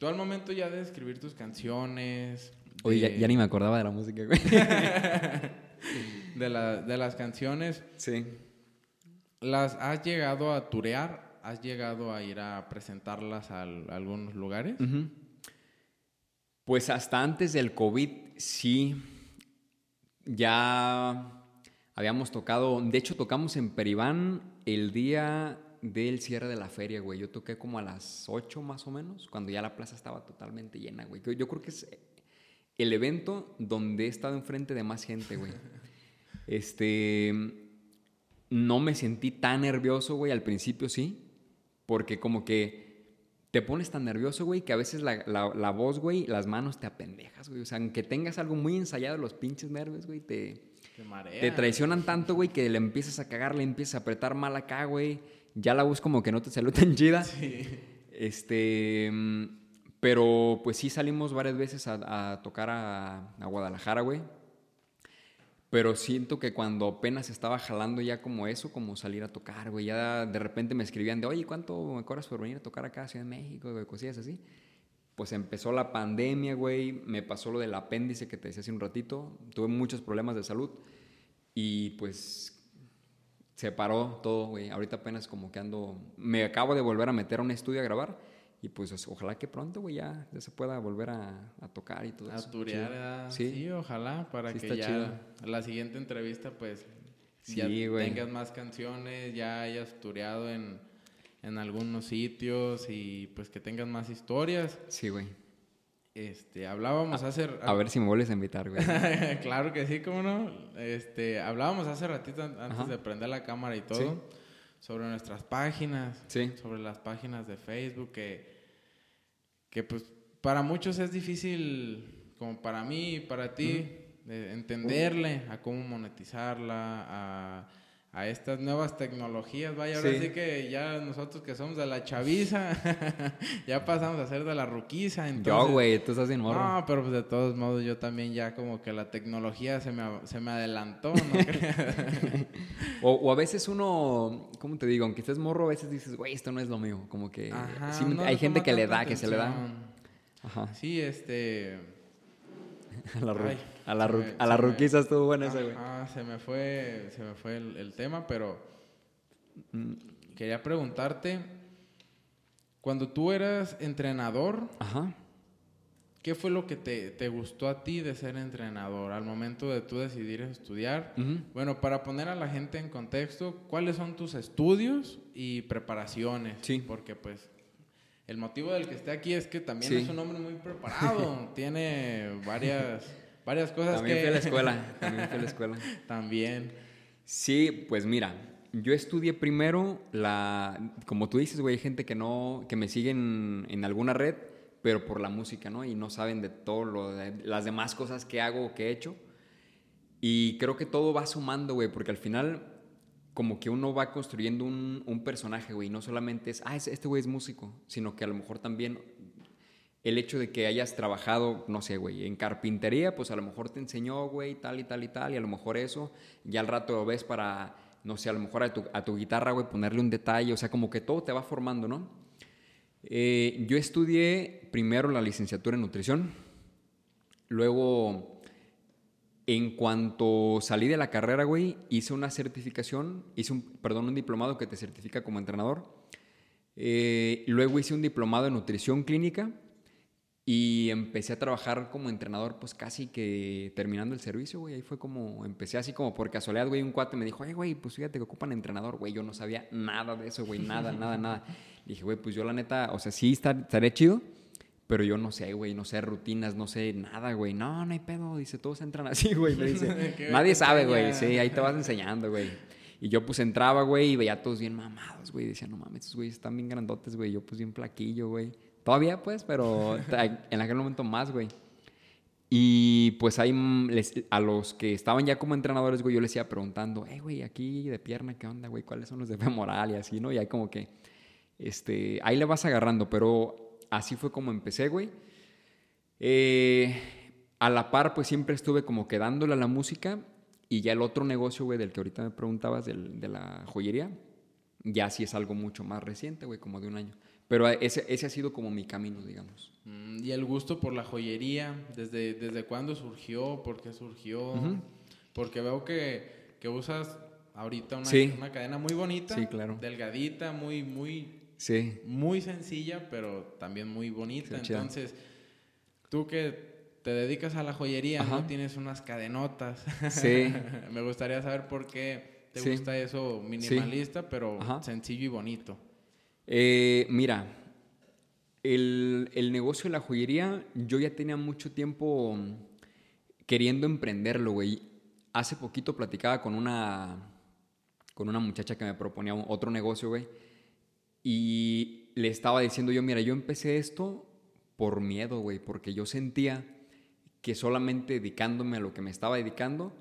Tú al momento ya de escribir tus canciones, Oye, ya, ya ni me acordaba de la música, güey. *laughs* *laughs* de, la- de las canciones, sí. ¿las has llegado a turear? ¿Has llegado a ir a presentarlas a, al- algunos lugares? Pues hasta antes del COVID, sí. Ya habíamos tocado. De hecho, tocamos en Peribán el día del cierre de la feria, güey. Yo toqué como a las 8 más o menos, cuando ya la plaza estaba totalmente llena, güey. Yo- Yo creo que es el evento donde he estado enfrente de más gente, güey. *laughs* Este. No me sentí tan nervioso, güey. Al principio sí. Porque como que te pones tan nervioso, güey, que a veces la, la- la voz, güey, las manos te apendejas, güey. O sea, aunque tengas algo muy ensayado, los pinches nervios, güey, te, Te marea. te traicionan tanto, güey, que le empiezas a cagar, le empiezas a apretar mal acá, güey. Ya la voz como que no te salió tan chida. *laughs* Sí. Este, Pero pues sí salimos varias veces a, a tocar a, a Guadalajara, güey. Pero siento que cuando apenas estaba jalando ya como eso, como salir a tocar, güey, ya de repente me escribían de, oye, ¿cuánto me cobras por venir a tocar acá a Ciudad de México, güey, cosillas así? Pues empezó la pandemia, güey, me pasó lo del apéndice que te decía hace un ratito, tuve muchos problemas de salud y pues se paró todo, güey. Ahorita apenas como que ando, me acabo de volver a meter a un estudio a grabar y pues ojalá que pronto, güey, ya, ya, se pueda volver a, a tocar y todo a eso. Turear, sí. sí. ojalá, para que ya chido. la siguiente entrevista, pues, sí, ya güey. tengas más canciones, ya hayas tureado en, en algunos sitios y pues que tengas más historias. Sí, güey. Este, hablábamos a, hace... A ver si me vuelves a invitar, güey. *laughs* claro que sí, cómo no. Este, hablábamos hace ratito antes Ajá. de prender la cámara y todo. ¿Sí? sobre nuestras páginas, sí. sobre las páginas de Facebook, que, que pues para muchos es difícil, como para mí y para ti, uh -huh. de entenderle a cómo monetizarla, a, a, estas nuevas tecnologías. Vaya, ahora sí. sí. que ya nosotros que somos de la chaviza, *laughs* ya pasamos a ser de la ruquiza. Entonces, yo, güey, tú estás en morro. No, pero pues de todos modos yo también ya como que la tecnología se me, se me adelantó, ¿no? *laughs* o, o, a veces uno, ¿cómo te digo? Aunque estés morro, a veces dices, güey, esto no es lo mío. Como que Ajá, sí, no hay gente que le da, atención. que se le da. Ajá. Sí, este... *laughs* la, Ay, a la, se ru me- a la me- ruquiza estuvo buena esa, güey. Ajá, se me fue, se me fue el, el tema, pero Mm, quería preguntarte, cuando tú eras entrenador, Ajá. ¿qué fue lo que te, te gustó a ti de ser entrenador al momento de tú decidir estudiar? Bueno, para poner a la gente en contexto, ¿cuáles son tus estudios y preparaciones? Sí. Porque pues el motivo del que esté aquí es que también Sí. es un hombre muy preparado, *laughs* tiene varias, varias cosas También que... fui a la escuela. *laughs* También fui a la escuela. también. Sí, pues mira, yo estudié primero la, como tú dices, güey, hay gente que no, que me sigue en, alguna red, pero por la música, ¿no? Y no saben de todo lo, de las demás cosas que hago o que he hecho. Y creo que todo va sumando, güey, porque al final como que uno va construyendo un, un personaje, güey, no solamente es, ah, es- este güey es músico, sino que a lo mejor también el hecho de que hayas trabajado, no sé, güey, en carpintería, pues a lo mejor te enseñó, güey, tal y tal y tal, y a lo mejor eso, ya al rato lo ves para, no sé, a lo mejor a tu, a guitarra, güey, ponerle un detalle, o sea, como que todo te va formando, ¿no? Eh, yo estudié primero la licenciatura en nutrición, luego, en cuanto salí de la carrera, güey, hice una certificación, hice un, perdón, un diplomado que te certifica como entrenador. Eh, luego hice un diplomado en nutrición clínica y empecé a trabajar como entrenador, pues casi que terminando el servicio, güey. Ahí fue como, empecé así como por casualidad, güey. Un cuate me dijo, ay, güey, pues fíjate que ocupan entrenador, güey. Yo no sabía nada de eso, güey, nada, nada, nada. *laughs* Dije, güey, pues yo la neta, o sea, sí está- estaría chido, pero yo no sé, güey, no sé rutinas, no sé nada, güey. No, no hay pedo, dice, todos entran así, güey. Me dice, *laughs* nadie sabe, güey. Sí, ahí te vas enseñando, güey. Y yo pues entraba, güey, y veía a todos bien mamados, güey. Decía, no mames, estos güeyes están bien grandotes, güey. Yo pues bien flaquillo, güey. Todavía pues, pero *laughs* en aquel momento más, güey. Y pues ahí mm, les- a los que estaban ya como entrenadores, güey, yo les iba preguntando, hey, güey, aquí de pierna, ¿qué onda, güey? ¿Cuáles son los de femoral y así, no? Y ahí como que, este, ahí le vas agarrando, pero así fue como empecé, güey. Eh, a la par, pues siempre estuve como quedándole a la música y ya el otro negocio, güey, del que ahorita me preguntabas, del- de la joyería, ya sí es algo mucho más reciente, güey, como de un año. Pero ese, ese ha sido como mi camino, digamos. Mm, Y el gusto por la joyería, ¿desde, desde cuándo surgió? ¿Por qué surgió? Porque veo que, que usas ahorita una, Sí. una cadena muy bonita, Sí, claro. delgadita, muy, muy, Sí. muy sencilla, pero también muy bonita. Sí. Entonces, tú que te dedicas a la joyería, Ajá. no tienes unas cadenotas. Sí. *laughs* Me gustaría saber por qué te gusta eso minimalista, pero Ajá. sencillo y bonito. Eh, mira, el, el negocio de la joyería, yo ya tenía mucho tiempo queriendo emprenderlo, güey. Hace poquito platicaba con una, con una muchacha que me proponía otro negocio, güey. Y le estaba diciendo yo, mira, yo empecé esto por miedo, güey, porque yo sentía que solamente dedicándome a lo que me estaba dedicando,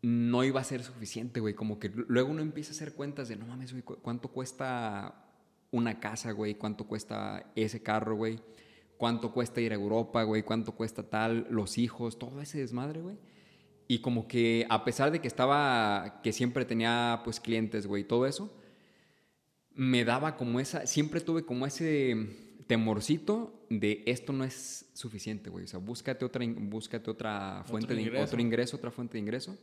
no iba a ser suficiente, güey. Como que luego uno empieza a hacer cuentas de, no mames, güey, cu- ¿cuánto cuesta una casa, güey? ¿Cuánto cuesta ese carro, güey? cuánto cuesta ir a Europa, güey, cuánto cuesta tal, los hijos, todo ese desmadre, güey. Y como que a pesar de que estaba, que siempre tenía pues clientes, güey, todo eso, me daba como esa, siempre tuve como ese temorcito de esto no es suficiente, güey. O sea, búscate otra, búscate otra fuente de ingreso. otro ingreso, otra fuente de ingreso,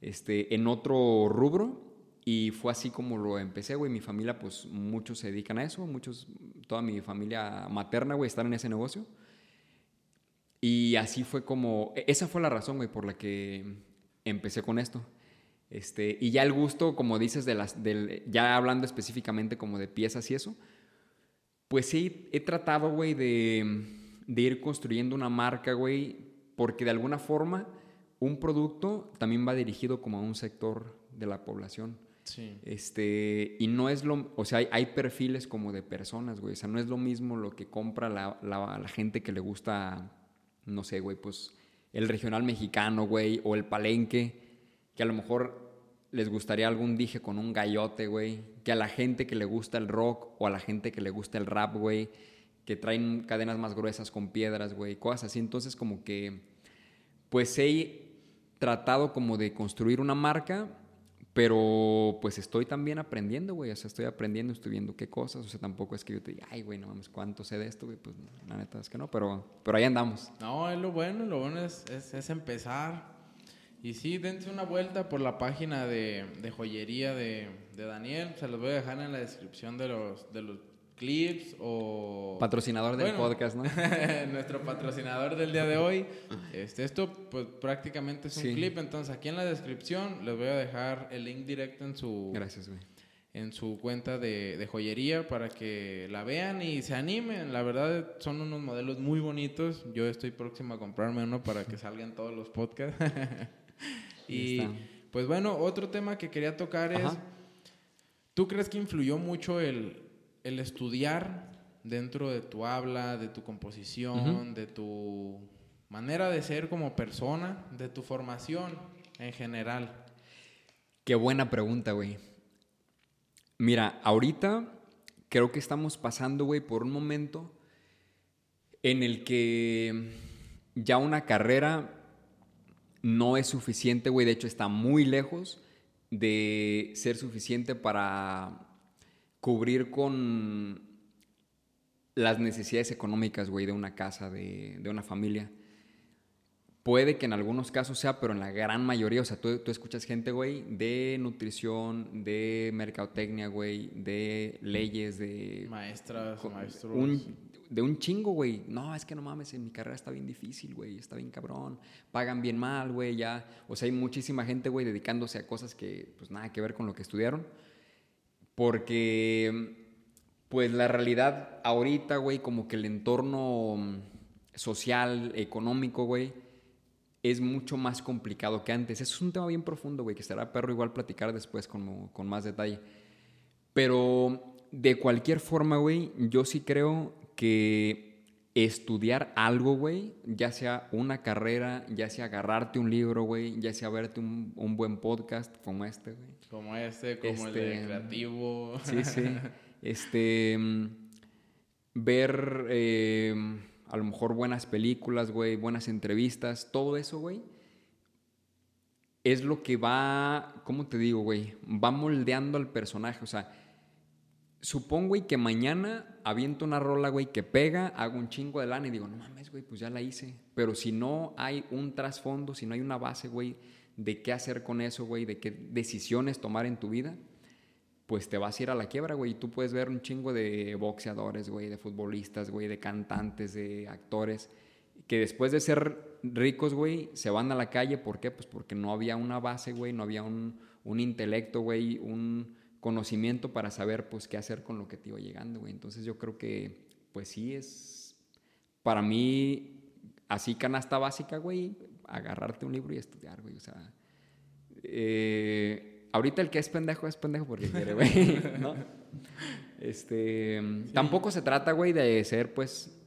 este, en otro rubro. Y fue así como lo empecé, güey. Mi familia, pues muchos se dedican a eso, muchos, toda mi familia materna, güey, están en ese negocio. Y así fue como, e, esa fue la razón, güey, por la que empecé con esto. Este, y ya el gusto, como dices, de las, del, ya hablando específicamente como de piezas y eso, pues sí, he tratado, güey, de, ir construyendo una marca, güey, porque de alguna forma un producto también va dirigido como a un sector de la población. Sí. Este, y no es lo, o sea, hay, perfiles como de personas, güey, o sea, no es lo mismo lo que compra la, la gente que le gusta, no sé, güey, pues el regional mexicano, güey, o el palenque, que a lo mejor les gustaría algún dije con un gallote, güey. Que a la gente que le gusta el rock o a la gente que le gusta el rap, güey. Que traen cadenas más gruesas con piedras, güey. Cosas así. Entonces como que, pues he tratado como de construir una marca, pero pues estoy también aprendiendo, güey. O sea, estoy aprendiendo, estoy viendo qué cosas. O sea, tampoco es que yo te diga, ay, güey, no mames, ¿cuánto sé de esto, güey? Pues la neta es que no, pero, pero ahí andamos. No, es lo bueno, lo bueno es, es, es empezar y sí, dense una vuelta por la página de, joyería de, Daniel. Se los voy a dejar en la descripción de los, de los clips o... Patrocinador del podcast, ¿no? *laughs* nuestro patrocinador del día de hoy. Este, esto pues prácticamente es un clip, entonces aquí en la descripción les voy a dejar el link directo en su... Gracias, güey. En su cuenta de, de joyería para que la vean y se animen. La verdad son unos modelos muy bonitos. Yo estoy próximo a comprarme uno para que salgan todos los podcasts. *laughs* y pues bueno, otro tema que quería tocar es, ¿tú crees que influyó mucho el, estudiar dentro de tu habla, de tu composición, de tu manera de ser como persona, de tu formación en general? Qué buena pregunta, güey. Mira, ahorita creo que estamos pasando, güey, por un momento en el que ya una carrera no es suficiente, güey. De hecho, está muy lejos de ser suficiente para cubrir con las necesidades económicas, güey, de una casa, de, una familia. Puede que en algunos casos sea, pero en la gran mayoría, o sea, tú, escuchas gente, güey, de nutrición, de mercadotecnia, güey, de leyes, de... Maestras, maestros de un chingo, güey. No, es que no mames, en mi carrera está bien difícil, güey, está bien cabrón. Pagan bien mal, güey, ya. O sea, hay muchísima gente, güey, dedicándose a cosas que, pues, nada que ver con lo que estudiaron. Porque, pues, la realidad ahorita, güey, como que el entorno social, económico, güey, es mucho más complicado que antes. Eso es un tema bien profundo, güey, que será perro igual platicar después con, con más detalle. Pero de cualquier forma, güey, yo sí creo que estudiar algo, güey, ya sea una carrera, ya sea agarrarte un libro, güey, ya sea verte un, buen podcast como este, güey. Como este, como el de este, creativo. Sí, sí. *laughs* Este, ver eh, a lo mejor buenas películas, güey, buenas entrevistas, todo eso, güey, es lo que va, ¿cómo te digo, güey? Va moldeando al personaje, o sea, supongo, güey, que mañana aviento una rola, güey, que pega, hago un chingo de lana y digo, no mames, güey, pues ya la hice. Pero si no hay un trasfondo, si no hay una base, güey, de qué hacer con eso, güey, de qué decisiones tomar en tu vida, pues te vas a ir a la quiebra, güey. Y tú puedes ver un chingo de boxeadores, güey, de futbolistas, güey, de cantantes, de actores, que después de ser ricos, güey, se van a la calle. ¿Por qué? Pues porque no había una base, güey, no había un, un intelecto, güey, un conocimiento para saber pues qué hacer con lo que te iba llegando, güey. Entonces yo creo que pues sí es para mí así canasta básica, güey, agarrarte un libro y estudiar, güey. O sea, eh, ahorita el que es pendejo es pendejo porque quiere, güey, *laughs* ¿no? Este, tampoco se trata, güey, de ser pues,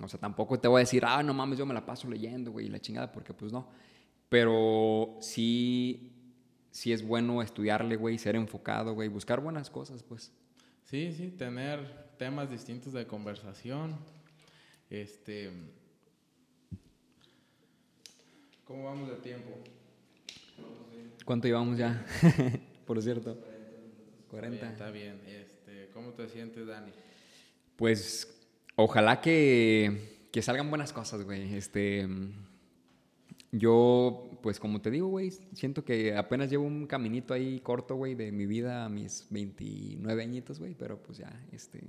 o sea, tampoco te voy a decir, ah, no mames, yo me la paso leyendo, güey, la chingada, porque pues no. Pero sí sí es bueno estudiarle, güey, ser enfocado, güey, buscar buenas cosas, pues. Sí, sí, tener temas distintos de conversación. Este. ¿Cómo vamos de tiempo? ¿Cuánto llevamos ya? *laughs* Por cierto. 40. Bien, está bien. Este, ¿Cómo te sientes, Dani? Pues ojalá que, que salgan buenas cosas, güey. Este, yo, pues como te digo, güey, siento que apenas llevo un caminito ahí corto, güey, de mi vida a mis 29 añitos, güey, pero pues ya, este,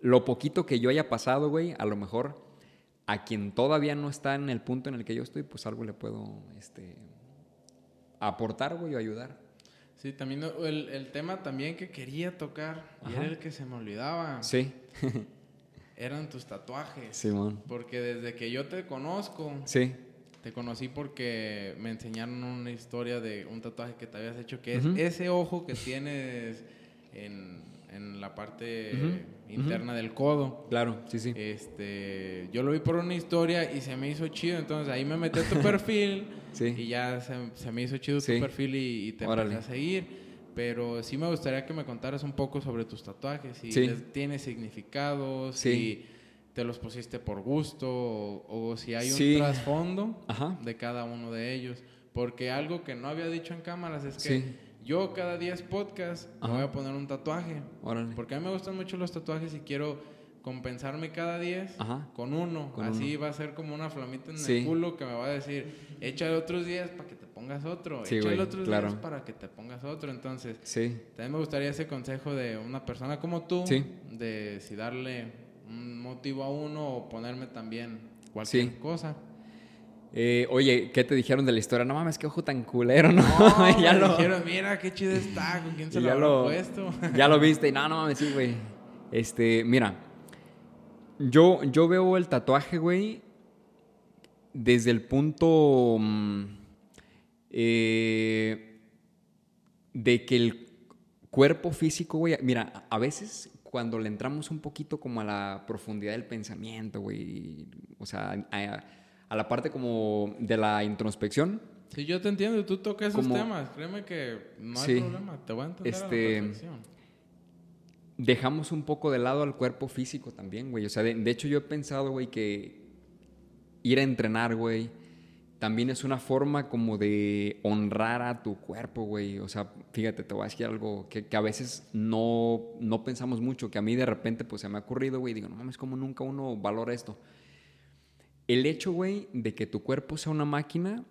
lo poquito que yo haya pasado, güey, a lo mejor a quien todavía no está en el punto en el que yo estoy, pues algo le puedo, este, aportar, güey, o ayudar. Sí, también el, el, tema también que quería tocar, y era el que se me olvidaba. Sí. *laughs* eran tus tatuajes. Simón. Porque desde que yo te conozco. Sí. Te conocí porque me enseñaron una historia de un tatuaje que te habías hecho, que es ese ojo que tienes en, en la parte interna del codo. Claro, sí, sí. Este, yo lo vi por una historia y se me hizo chido, entonces ahí me metí a tu *laughs* perfil sí. y ya se, se, me hizo chido tu perfil y, te empecé a seguir. Pero sí me gustaría que me contaras un poco sobre tus tatuajes, si tiene significado, si te los pusiste por gusto o, si hay un trasfondo de cada uno de ellos. Porque algo que no había dicho en cámaras es que yo cada 10 podcasts me voy a poner un tatuaje. Porque a mí me gustan mucho los tatuajes y quiero compensarme cada 10 con uno. Así va a ser como una flamita en el culo que me va a decir, échale otros 10 para que te pongas otro. échale otros 10 para que te pongas otro. Entonces, también me gustaría ese consejo de una persona como tú, de si darle un motivo a uno o ponerme también cualquier cosa. Eh, oye, ¿qué te dijeron de la historia? No mames, qué ojo tan culero, ¿no? no *laughs* ya lo dijeron, mira qué chido está, con quién se lo habrá puesto. *laughs* ya lo viste, y no, no mames, sí, güey. Este, mira, yo, yo veo el tatuaje, güey, desde el punto mm, eh, de que el cuerpo físico, güey, mira, a veces cuando le entramos un poquito como a la profundidad del pensamiento, güey, o sea, a, la parte como de la introspección. Sí, yo te entiendo, tú tocas esos temas, créeme que no hay problema, te voy a entender este, a la este, Dejamos un poco de lado al cuerpo físico también, güey, o sea, de hecho yo he pensado, güey, que ir a entrenar, güey, también es una forma como de honrar a tu cuerpo, güey. O sea, fíjate, te voy a decir algo que, a veces no, no pensamos mucho, que a mí de repente pues se me ha ocurrido, güey, digo, no mames, como nunca uno valora esto. El hecho, güey, de que tu cuerpo sea una máquina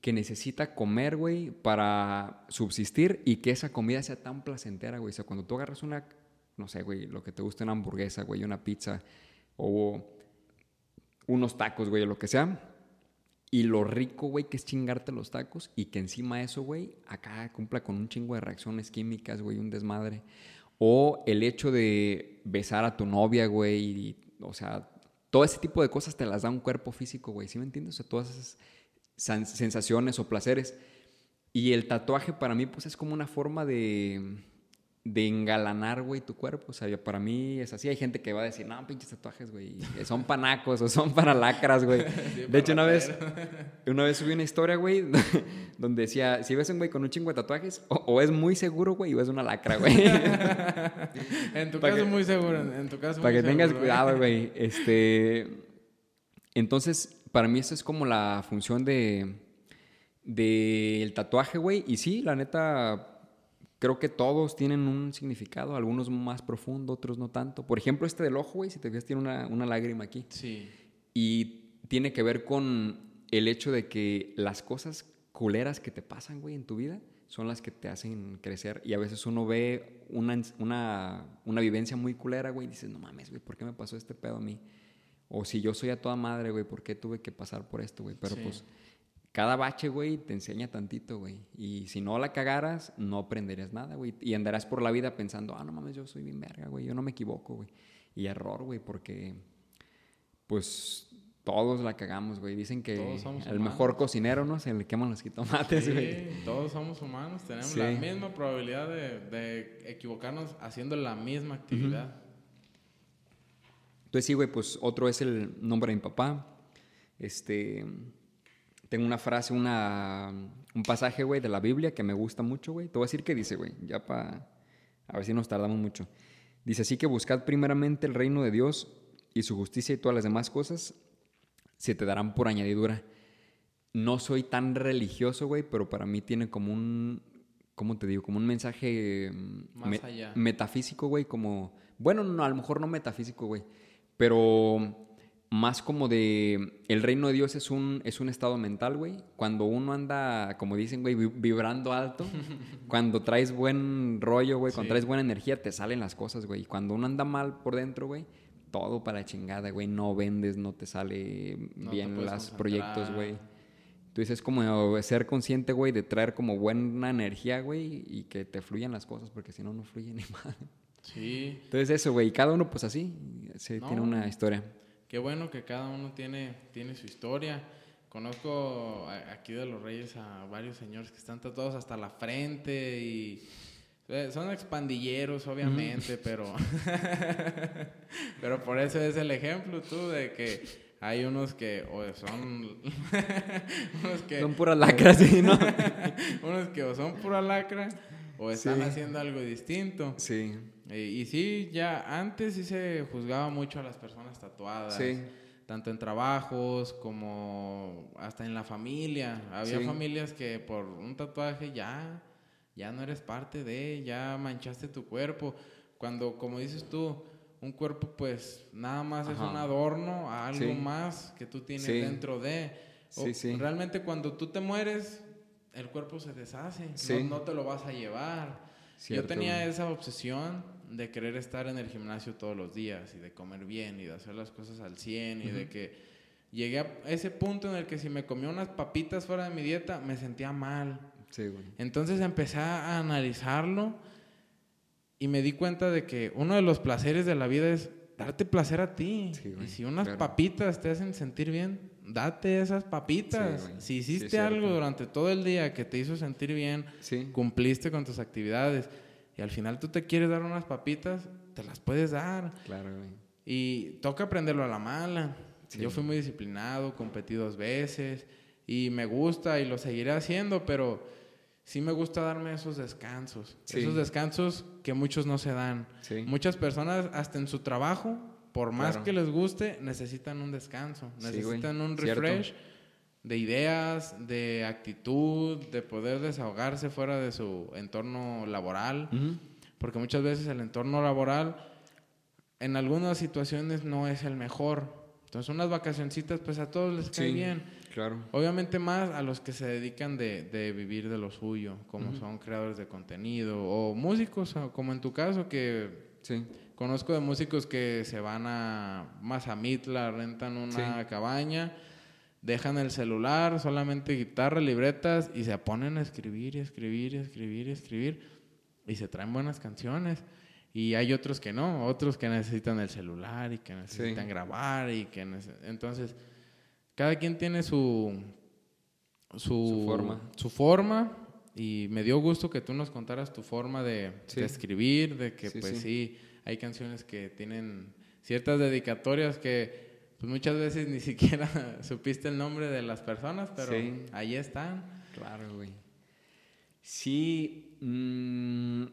que necesita comer, güey, para subsistir y que esa comida sea tan placentera, güey. O sea, cuando tú agarras una, no sé, güey, lo que te gusta, una hamburguesa, güey, una pizza o unos tacos, güey, o lo que sea y lo rico, güey, que es chingarte los tacos y que encima eso, güey, acá cumpla con un chingo de reacciones químicas, güey, un desmadre. O el hecho de besar a tu novia, güey, o sea, todo ese tipo de cosas te las da un cuerpo físico, güey, ¿sí me entiendes? Todas esas sensaciones o placeres. Y el tatuaje para mí, pues, es como una forma de de engalanar, güey, tu cuerpo. O sea, para mí es así. Hay gente que va a decir, no, pinches tatuajes, güey, son panacos o son para lacras, güey. *laughs* de hecho, una vez, *laughs* una vez subí una historia, güey, *laughs* donde decía, si ves un güey con un chingo de tatuajes, o, es muy seguro, güey, o es una lacra, güey. en tu caso, muy seguro. En tu caso, Para que tengas cuidado, güey. Este... Entonces, para mí, esa es como la función de... Del tatuaje, güey. Y sí, la neta creo que todos tienen un significado, algunos más profundo, otros no tanto. Por ejemplo, este del ojo, güey, si te fijas, tiene una, una, lágrima aquí. Sí. Y tiene que ver con el hecho de que las cosas culeras que te pasan, güey, en tu vida son las que te hacen crecer. Y a veces uno ve una, una, una vivencia muy culera, güey, y dices, no mames, güey, ¿por qué me pasó este pedo a mí? O si yo soy a toda madre, güey, ¿por qué tuve que pasar por esto, güey? Pero pues cada bache, güey, te enseña tantito, güey. Y si no la cagaras, no aprenderías nada, güey. Y andarás por la vida pensando, ah, no mames, yo soy bien verga, güey, yo no me equivoco, güey. Y error, güey, porque, pues, todos la cagamos, güey. Dicen que el mejor cocinero, ¿no? Se le queman los jitomates, sí, güey. todos somos humanos, tenemos la misma probabilidad de, equivocarnos haciendo la misma actividad. Entonces, sí, güey, pues otro es el nombre de mi papá. Este tengo una frase, una, un pasaje, güey, de la Biblia que me gusta mucho, güey. Te voy a decir qué dice, güey, ya para... A ver si nos tardamos mucho. Dice así que buscad primeramente el reino de Dios y su justicia y todas las demás cosas se te darán por añadidura. No soy tan religioso, güey, pero para mí tiene como un, ¿cómo te digo? Como un mensaje mm, Más allá. metafísico, güey, como, bueno, no, a lo mejor no metafísico, güey, pero más como de, el reino de Dios es un, es un estado mental, güey. Cuando uno anda, como dicen, güey, vi- vibrando alto, *laughs* cuando traes buen rollo, güey, cuando traes buena energía, te salen las cosas, güey. Cuando uno anda mal por dentro, güey, todo para la chingada, güey. No vendes, no te sale No bien los proyectos, güey. Entonces es como ser consciente, güey, de traer como buena energía, güey, y que te fluyan las cosas, porque si no, no fluyen ni *laughs* más. Sí, Entonces eso, güey, y cada uno pues así, se No. tiene una historia. Qué bueno que cada uno tiene, tiene su historia. Conozco a- aquí de los Reyes a varios señores que están tatuados hasta la frente y eh, son expandilleros, obviamente, pero *laughs* pero por eso es el ejemplo tú de que hay unos que o son *laughs* unos que Son puras lacras, ¿sí, ¿no? *laughs* unos que o son pura lacra o están Sí. haciendo algo distinto. sí, Eh, y sí, ya antes sí se juzgaba mucho a las personas tatuadas. sí, Tanto en trabajos como hasta en la familia. Había Sí. familias que por un tatuaje ya, ya no eres parte de, ya manchaste tu cuerpo. Cuando, como dices tú, un cuerpo pues nada más es Ajá. un adorno a algo Sí. más que tú tienes Sí. dentro de. O Sí, sí. Realmente cuando tú te mueres, el cuerpo se deshace. Sí. No, no te lo vas a llevar. Cierto, Yo tenía esa obsesión de querer estar en el gimnasio todos los días y de comer bien y de hacer las cosas al 100 y de que llegué a ese punto en el que si me comía unas papitas fuera de mi dieta me sentía mal. Sí, güey. Entonces empecé a analizarlo y me di cuenta de que uno de los placeres de la vida es darte placer a ti. Sí, güey, y si unas claro. papitas te hacen sentir bien, date esas papitas. Sí, si hiciste algo durante todo el día que te hizo sentir bien, cumpliste con tus actividades y al final tú te quieres dar unas papitas, te las puedes dar. claro, güey. Y toca aprenderlo a la mala. Sí. Yo fui muy disciplinado, competí dos veces y me gusta y lo seguiré haciendo, pero sí me gusta darme esos descansos. Sí. Esos descansos que muchos no se dan. Sí. Muchas personas, hasta en su trabajo, por más Claro. que les guste, necesitan un descanso, necesitan un Cierto. De ideas, de actitud, de poder desahogarse fuera de su entorno laboral, porque muchas veces el entorno laboral en algunas situaciones no es el mejor. Entonces unas vacacioncitas pues a todos les cae Sí. bien. Claro. Obviamente más a los que se dedican de, de vivir de lo suyo, como son creadores de contenido o músicos, como en tu caso, que Sí. conozco de músicos que se van a Mazamitla, rentan una Sí. cabaña, dejan el celular, solamente guitarra, libretas y se ponen a escribir y escribir y escribir y escribir y se traen buenas canciones. Y hay otros que no, otros que necesitan el celular y que necesitan grabar y que entonces cada quien tiene su su, Su forma. su forma y me dio gusto que tú nos contaras tu forma de, Sí. de escribir, de que Sí, pues sí. hay canciones que tienen ciertas dedicatorias que pues muchas veces ni siquiera *laughs* supiste el nombre de las personas, pero Sí. ahí están. Claro, güey. Sí, mm,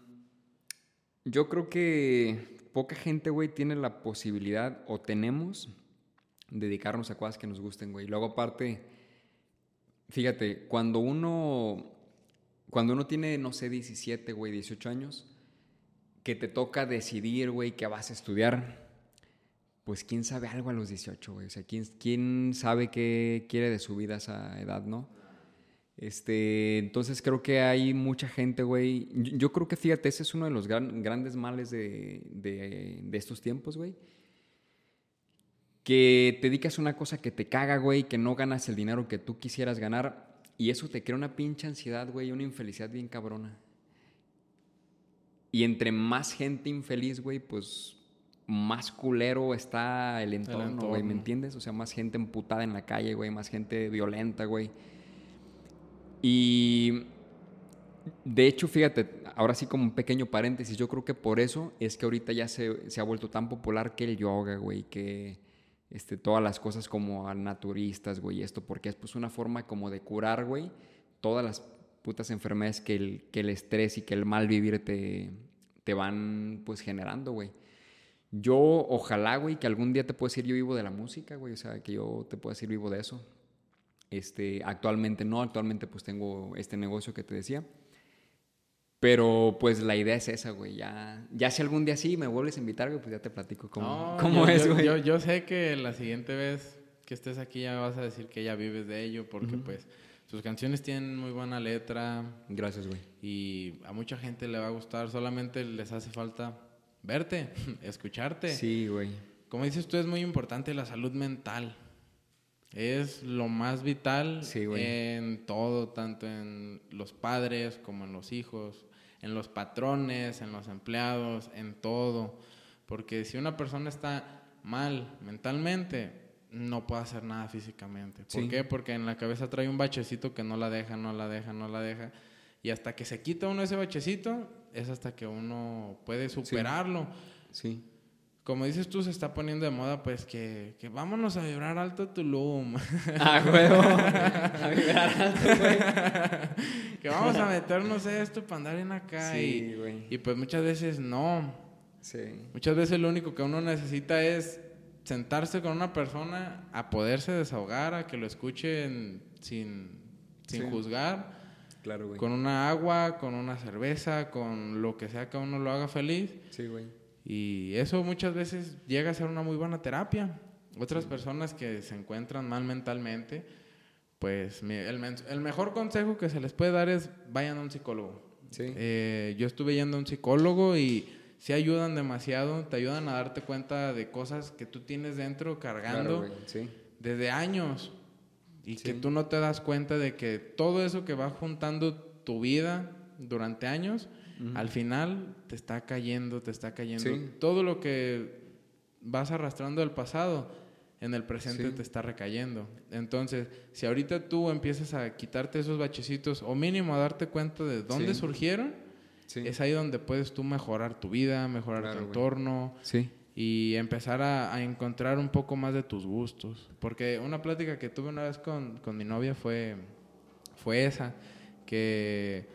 yo creo que poca gente, güey, tiene la posibilidad o tenemos de dedicarnos a cosas que nos gusten, güey. Luego aparte, fíjate, cuando uno, cuando uno tiene, no sé, 17, güey, 18 años, que te toca decidir, güey, que vas a estudiar, pues quién sabe algo a los 18, güey. O sea, quién, quién sabe qué quiere de su vida a esa edad, ¿no? Este, entonces creo que hay mucha gente, güey. Yo, creo que, fíjate, ese es uno de los gran- grandes males de, de- de estos tiempos, güey. Que te dedicas a una cosa que te caga, güey, que no ganas el dinero que tú quisieras ganar. Y eso te crea una pinche ansiedad, güey, una infelicidad bien cabrona. Y entre más gente infeliz, güey, pues más culero está el entorno, güey. ¿me entiendes? O sea, más gente emputada en la calle, güey, más gente violenta, güey. Y de hecho, fíjate, ahora sí como un pequeño paréntesis, yo creo que por eso es que ahorita ya se, se ha vuelto tan popular que el yoga, güey, que este, todas las cosas como a naturistas, güey, esto, porque es pues una forma como de curar, güey, todas las putas enfermedades que el, que el estrés y que el mal vivir te, te van pues generando, güey. Yo, ojalá, güey, que algún día te pueda decir yo vivo de la música, güey. O sea, que yo te pueda decir vivo de eso. Este, actualmente no, actualmente pues tengo este negocio que te decía. Pero pues la idea es esa, güey. Ya, ya si algún día sí me vuelves a invitar, güey, pues ya te platico cómo, cómo es, güey. Yo, yo, sé que la siguiente vez que estés aquí ya vas a decir que ya vives de ello, porque pues sus canciones tienen muy buena letra. Gracias, güey. Y a mucha gente le va a gustar, solamente les hace falta verte, *laughs* escucharte. Sí, güey. Como dices tú, es muy importante la salud mental. Es lo más vital en todo, tanto en los padres como en los hijos, en los patrones, en los empleados, en todo. Porque si una persona está mal mentalmente, no puede hacer nada físicamente. ¿Por qué? Porque en la cabeza trae un bachecito que no la deja, no la deja, no la deja. Y hasta que se quita uno ese bachecito, es hasta que uno puede superarlo. Sí. Como dices tú, se está poniendo de moda, pues que, que vámonos a vibrar alto Tulum. *laughs* Ah, huevo. a vibrar alto, güey. *laughs* que vamos a meternos esto para andar en acá. Sí, güey. Y pues muchas veces no. Sí. Muchas veces lo único que uno necesita es sentarse con una persona a poderse desahogar, a que lo escuchen sin, sin juzgar. Claro, güey. Con una agua, con una cerveza, con lo que sea que uno lo haga feliz. Sí, güey. Y eso muchas veces llega a ser una muy buena terapia. Otras personas que se encuentran mal mentalmente, pues el, el, mejor consejo que se les puede dar es vayan a un psicólogo. Sí. Eh, yo estuve yendo a un psicólogo y sí ayudan demasiado, te ayudan a darte cuenta de cosas que tú tienes dentro cargando desde años y que tú no te das cuenta de que todo eso que va juntando tu vida durante años, al final te está cayendo, te está cayendo. Todo lo que vas arrastrando del pasado, en el presente te está recayendo. Entonces, si ahorita tú empiezas a quitarte esos bachecitos o mínimo a darte cuenta de dónde surgieron, es ahí donde puedes tú mejorar tu vida, mejorar tu entorno. Y empezar a, encontrar un poco más de tus gustos. Porque una plática que tuve una vez con, mi novia fue, fue esa, que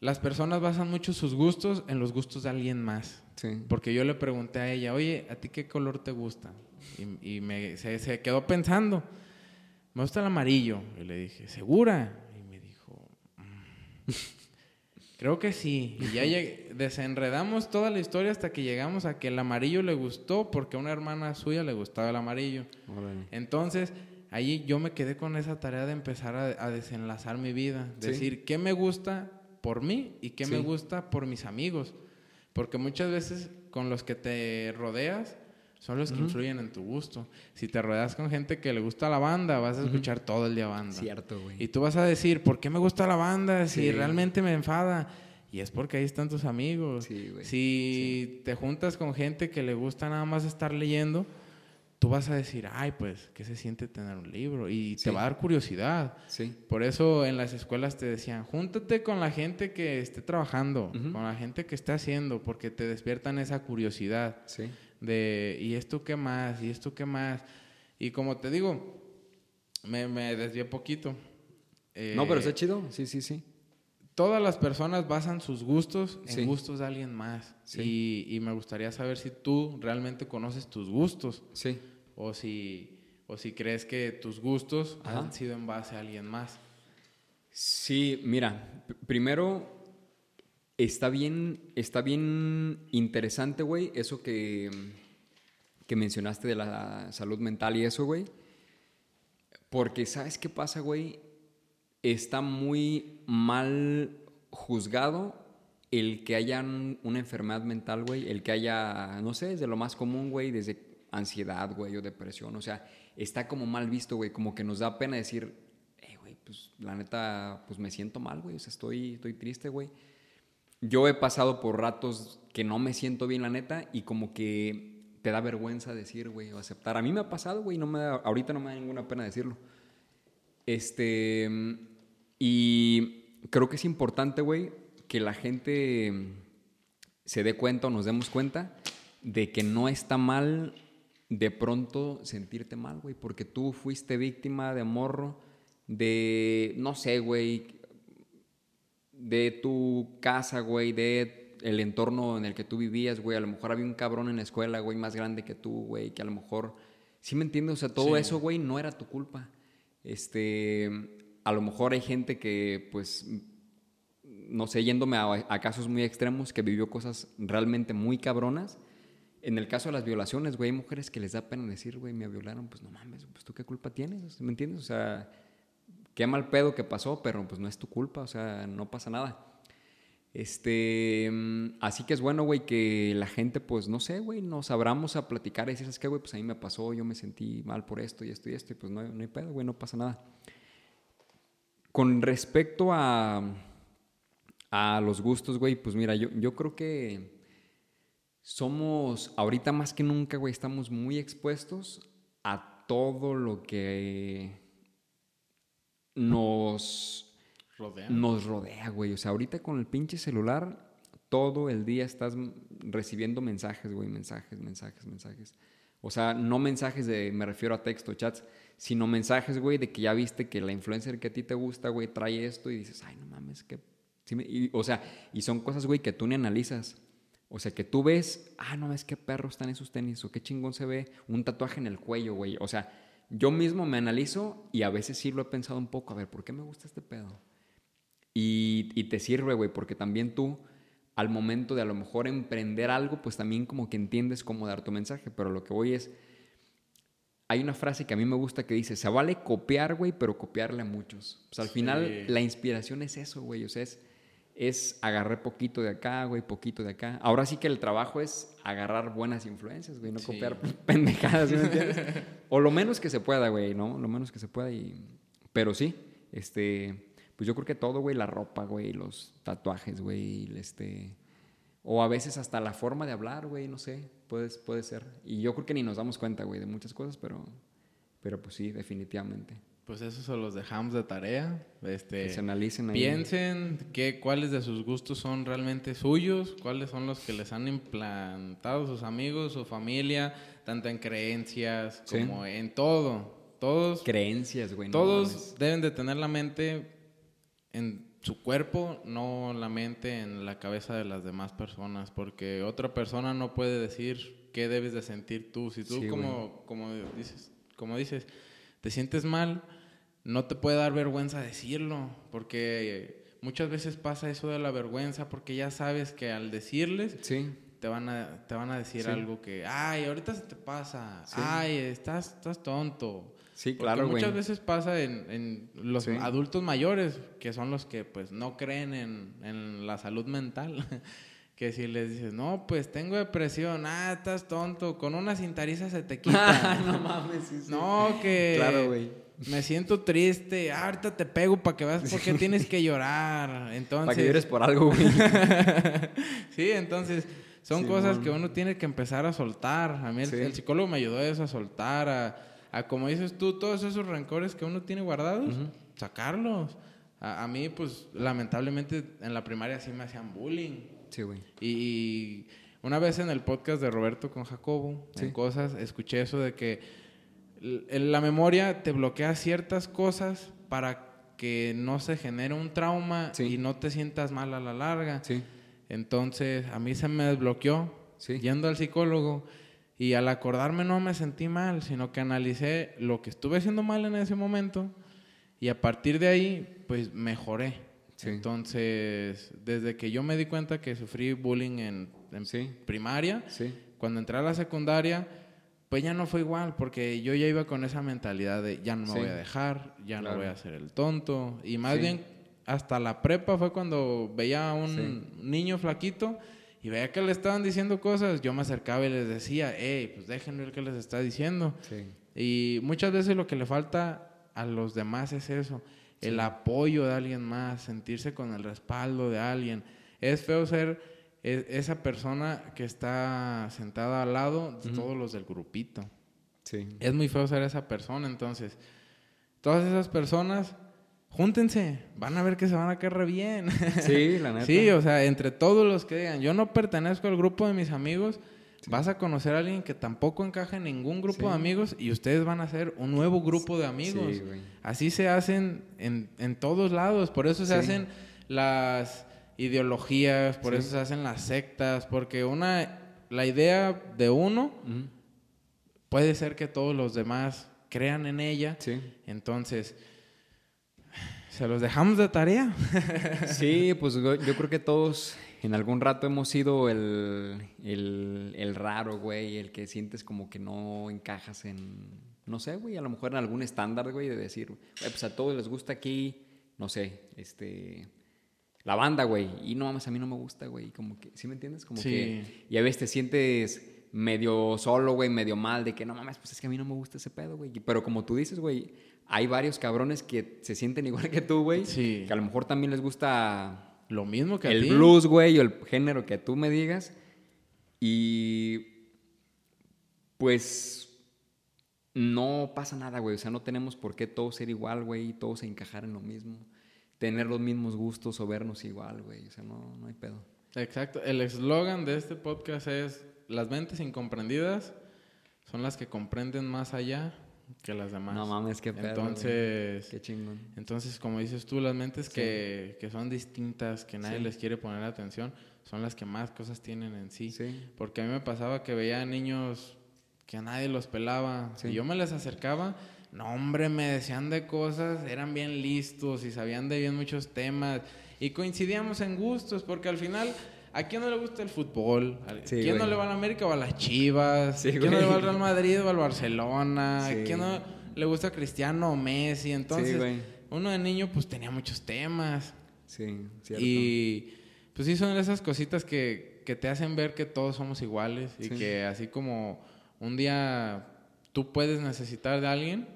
las personas basan mucho sus gustos en los gustos de alguien más. Porque yo le pregunté a ella, oye, ¿a ti qué color te gusta? Y, me, se, se, quedó pensando, me gusta el amarillo. Y le dije, ¿segura? Y me dijo, mm". Creo que sí. Y ya *laughs* desenredamos toda la historia hasta que llegamos a que el amarillo le gustó porque a una hermana suya le gustaba el amarillo. Entonces, ahí yo me quedé con esa tarea de empezar a, desenlazar mi vida. Decir, ¿qué me gusta por mí y qué me gusta por mis amigos? Porque muchas veces con los que te rodeas son los que influyen en tu gusto. Si te rodeas con gente que le gusta la banda, vas a escuchar todo el día banda. Cierto, güey. Y tú vas a decir, ¿por qué me gusta la banda? Si realmente me enfada. Y es porque ahí están tus amigos. Sí, güey. Si te juntas con gente que le gusta nada más estar leyendo, tú vas a decir, ay, pues, ¿qué se siente tener un libro? Y te va a dar curiosidad. Sí. Por eso en las escuelas te decían, júntate con la gente que esté trabajando, con la gente que esté haciendo, porque te despiertan esa curiosidad. Sí de, ¿y esto qué más? ¿Y esto qué más? Y como te digo, me, me desvié poquito. no, pero está eh, chido, sí, sí, sí. Todas las personas basan sus gustos en gustos de alguien más. Y, y, me gustaría saber si tú realmente conoces tus gustos. Sí. O si, o si crees que tus gustos han sido en base a alguien más. Sí, mira, primero Está bien, está bien interesante, güey, eso que, que mencionaste de la salud mental y eso, güey. Porque, ¿sabes qué pasa, güey? Está muy mal juzgado el que haya una enfermedad mental, güey. El que haya, no sé, desde lo más común, güey, desde ansiedad, güey, o depresión. O sea, está como mal visto, güey. Como que nos da pena decir, eh, güey, pues la neta, pues me siento mal, güey. O sea, estoy, estoy triste, güey yo he pasado por ratos que no me siento bien, la neta, y como que te da vergüenza decir, güey, o aceptar. A mí me ha pasado, güey, no me ahorita no me da ninguna pena decirlo. Este, y creo que es importante, güey, que la gente se dé cuenta o nos demos cuenta de que no está mal de pronto sentirte mal, güey, porque tú fuiste víctima de morro, de, no sé, güey, de tu casa, güey, de el entorno en el que tú vivías, güey. A lo mejor había un cabrón en la escuela, güey, más grande que tú, güey, que a lo mejor... ¿Sí me entiendes? O sea, todo Sí. eso, güey, no era tu culpa. Este... A lo mejor hay gente que, pues... No sé, yéndome a, a casos muy extremos, que vivió cosas realmente muy cabronas. En el caso de las violaciones, güey, hay mujeres que les da pena decir, güey, me violaron. Pues no mames, pues tú qué culpa tienes, ¿me entiendes? O sea, qué mal pedo que pasó, pero pues no es tu culpa, o sea, no pasa nada. Este, mm, así que es bueno, güey, que la gente, pues, no sé, güey, nos abramos a platicar y decir, ¿sabes qué, güey? Pues a mí me pasó, yo me sentí mal por esto y esto y esto, y pues no, no hay pedo, güey, no pasa nada. Con respecto a, a los gustos, güey, pues mira, yo, yo creo que somos, ahorita más que nunca, güey, estamos muy expuestos a todo lo que nos Rodean. nos rodea, güey. O sea, ahorita con el pinche celular, todo el día estás recibiendo mensajes, güey, mensajes, mensajes, mensajes. O sea, no mensajes de, me refiero a texto, chats, sino mensajes, güey, de que ya viste que la influencer que a ti te gusta, güey, trae esto y dices, ay, no mames, que... sí me-". y, o sea, y son cosas, güey, que tú ni analizas. O sea, que tú ves, ah, no, es que perro están esos tenis, o qué chingón se ve un tatuaje en el cuello, güey. O sea, yo mismo me analizo y a veces sí lo he pensado un poco, a ver, ¿por qué me gusta este pedo? Y, y te sirve, güey, porque también tú, al momento de a lo mejor emprender algo, pues también como que entiendes cómo dar tu mensaje. Pero lo que voy es, hay una frase que a mí me gusta que dice, se vale copiar, güey, pero copiarle a muchos. O sea, al Sí. final la inspiración es eso, güey. O sea, es, es agarrar poquito de acá, güey, poquito de acá. Ahora sí que el trabajo es agarrar buenas influencias, güey, no Sí. copiar *laughs* pendejadas, ¿sí me entiendes? o lo menos que se pueda, güey, ¿no? Lo menos que se pueda y... Pero sí, este... Pues yo creo que todo, güey, la ropa, güey, los tatuajes, güey, este... O a veces hasta la forma de hablar, güey, no sé, puede, puede ser. Y yo creo que ni nos damos cuenta, güey, de muchas cosas, pero... Pero pues sí, definitivamente. Pues eso se los dejamos de tarea. Este, Que se analicen ahí. Piensen que, cuáles de sus gustos son realmente suyos, cuáles son los que les han implantado sus amigos, su familia, tanto en creencias Sí. como en todo. Todos, Creencias, güey. todos deben de tener la mente en su cuerpo, no la mente en la cabeza de las demás personas, porque otra persona no puede decir qué debes de sentir tú. Si tú Sí, como, como dices, como dices, te sientes mal, no te puede dar vergüenza decirlo, porque muchas veces pasa eso de la vergüenza, porque ya sabes que al decirles Sí, te van a, te van a decir Sí. algo que, ay, ahorita se te pasa, Sí. ay, estás, estás tonto. sí, Porque claro, güey. muchas veces pasa en, en los adultos mayores, que son los que pues no creen en, en la salud mental. *laughs* que si les dices, no, pues tengo depresión, ah, estás tonto, con una cintariza se te quita. *laughs* no mames, sí, sí. no, que Claro, güey. Me siento triste, ah, ahorita te pego para que veas por qué *laughs* tienes que llorar. Entonces, Para que llores por algo, güey. *laughs* sí, entonces son Sí, cosas que uno tiene que empezar a soltar. A mí el, Sí. el psicólogo me ayudó a eso, a soltar, a, a, como dices tú, todos esos rencores que uno tiene guardados, sacarlos. A, a mí, pues, lamentablemente en la primaria sí me hacían bullying. Sí, güey. Y una vez en el podcast de Roberto con Jacobo, en Sí. cosas, escuché eso de que en la memoria te bloquea ciertas cosas para que no se genere un trauma Sí. y no te sientas mal a la larga. Sí, Entonces, a mí se me desbloqueó sí. yendo al psicólogo y al acordarme no me sentí mal, sino que analicé lo que estuve haciendo mal en ese momento y a partir de ahí, pues mejoré. Entonces, desde que yo me di cuenta que sufrí bullying en, primaria, cuando entré a la secundaria, pues ya no fue igual, porque yo ya iba con esa mentalidad de ya no me Sí. voy a dejar, ya Claro. no voy a ser el tonto. Y más Sí. bien, hasta la prepa fue cuando veía a un Sí. niño flaquito y veía que le estaban diciendo cosas, yo me acercaba y les decía, hey, pues déjenme ver qué les está diciendo. Y muchas veces lo que le falta a los demás es eso, el apoyo de alguien más, sentirse con el respaldo de alguien. Es feo ser e- esa persona que está sentada al lado de todos los del grupito. Sí. Es muy feo ser esa persona, entonces, todas esas personas, júntense, van a ver que se van a caer re bien. *laughs* Sí, la neta. Sí, o sea, entre todos los que digan, yo no pertenezco al grupo de mis amigos, vas a conocer a alguien que tampoco encaja en ningún grupo Sí. de amigos y ustedes van a ser un nuevo grupo de amigos. Sí. Así se hacen en, en todos lados, por eso se hacen las ideologías, por Sí. eso se hacen las sectas, porque una, la idea de uno puede ser que todos los demás crean en ella, Sí. entonces, se los dejamos de tarea. *laughs* Sí, pues yo yo creo que todos en algún rato hemos sido el, el, el raro, güey, el que sientes como que no encajas en, no sé, güey, a lo mejor en algún estándar, güey, de decir, güey, pues a todos les gusta aquí, no sé, este, la banda, güey, y no mames, a mí no me gusta, güey, como que, ¿sí me entiendes? Como Sí. que, y a veces te sientes medio solo, güey, medio mal, de que no mames, pues es que a mí no me gusta ese pedo, güey, pero como tú dices, güey, hay varios cabrones que se sienten *laughs* igual que tú, güey, Sí. que a lo mejor también les gusta Lo mismo que a el ti. blues, güey, o el género que tú me digas. Y pues no pasa nada, güey. O sea, no tenemos por qué todos ser igual, güey, y todos encajar en lo mismo. Tener los mismos gustos o vernos igual, güey. O sea, no, no hay pedo. Exacto. El eslogan de este podcast es, las mentes incomprendidas son las que comprenden más allá que las demás. No mames, qué pedo. güey. Entonces, Qué chingón. entonces, como dices tú, las mentes que, que son distintas, que nadie Sí. les quiere poner atención, son las que más cosas tienen en sí. Sí. Porque a mí me pasaba que veía niños que a nadie los pelaba. Y yo me les acercaba, no hombre, me decían de cosas, eran bien listos y sabían de bien muchos temas. Y coincidíamos en gustos, porque al final, ¿a quién no le gusta el fútbol? ¿A Sí, quién no le va a la América o a las Chivas? Sí, ¿A quién no le va al Real Madrid o al Barcelona? ¿A Sí. quién no le gusta Cristiano o Messi? Entonces, uno de niño pues tenía muchos temas. Sí, cierto. Y pues sí son esas cositas que, que te hacen ver que todos somos iguales y que así como un día tú puedes necesitar de alguien,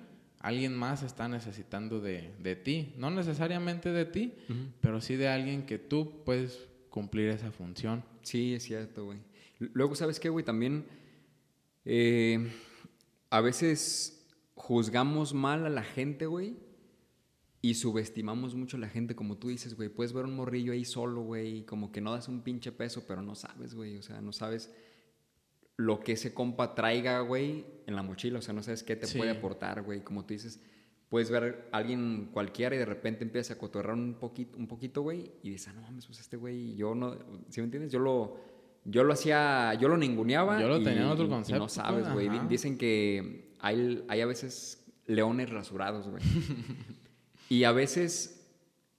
alguien más está necesitando de, de ti. No necesariamente de ti, pero sí de alguien que tú puedes cumplir esa función. Sí, es cierto, güey. Luego, ¿sabes qué, güey? También eh, a veces juzgamos mal a la gente, güey, y subestimamos mucho a la gente, como tú dices, güey. Puedes ver un morrillo ahí solo, güey, como que no das un pinche peso, pero no sabes, güey. O sea, no sabes lo que ese compa traiga, güey, en la mochila. O sea, no sabes qué te Sí. puede aportar, güey. Como tú dices, puedes ver a alguien cualquiera y de repente empiezas a cotorrear un poquito, un poquito, güey, y dices, ah, no mames, pues este güey, yo no, ¿sí me entiendes? Yo lo, yo lo hacía, yo lo ninguneaba. Yo lo y- tenía en otro y concepto, no sabes, güey. Dicen que hay, hay a veces leones rasurados, güey. *laughs* y a veces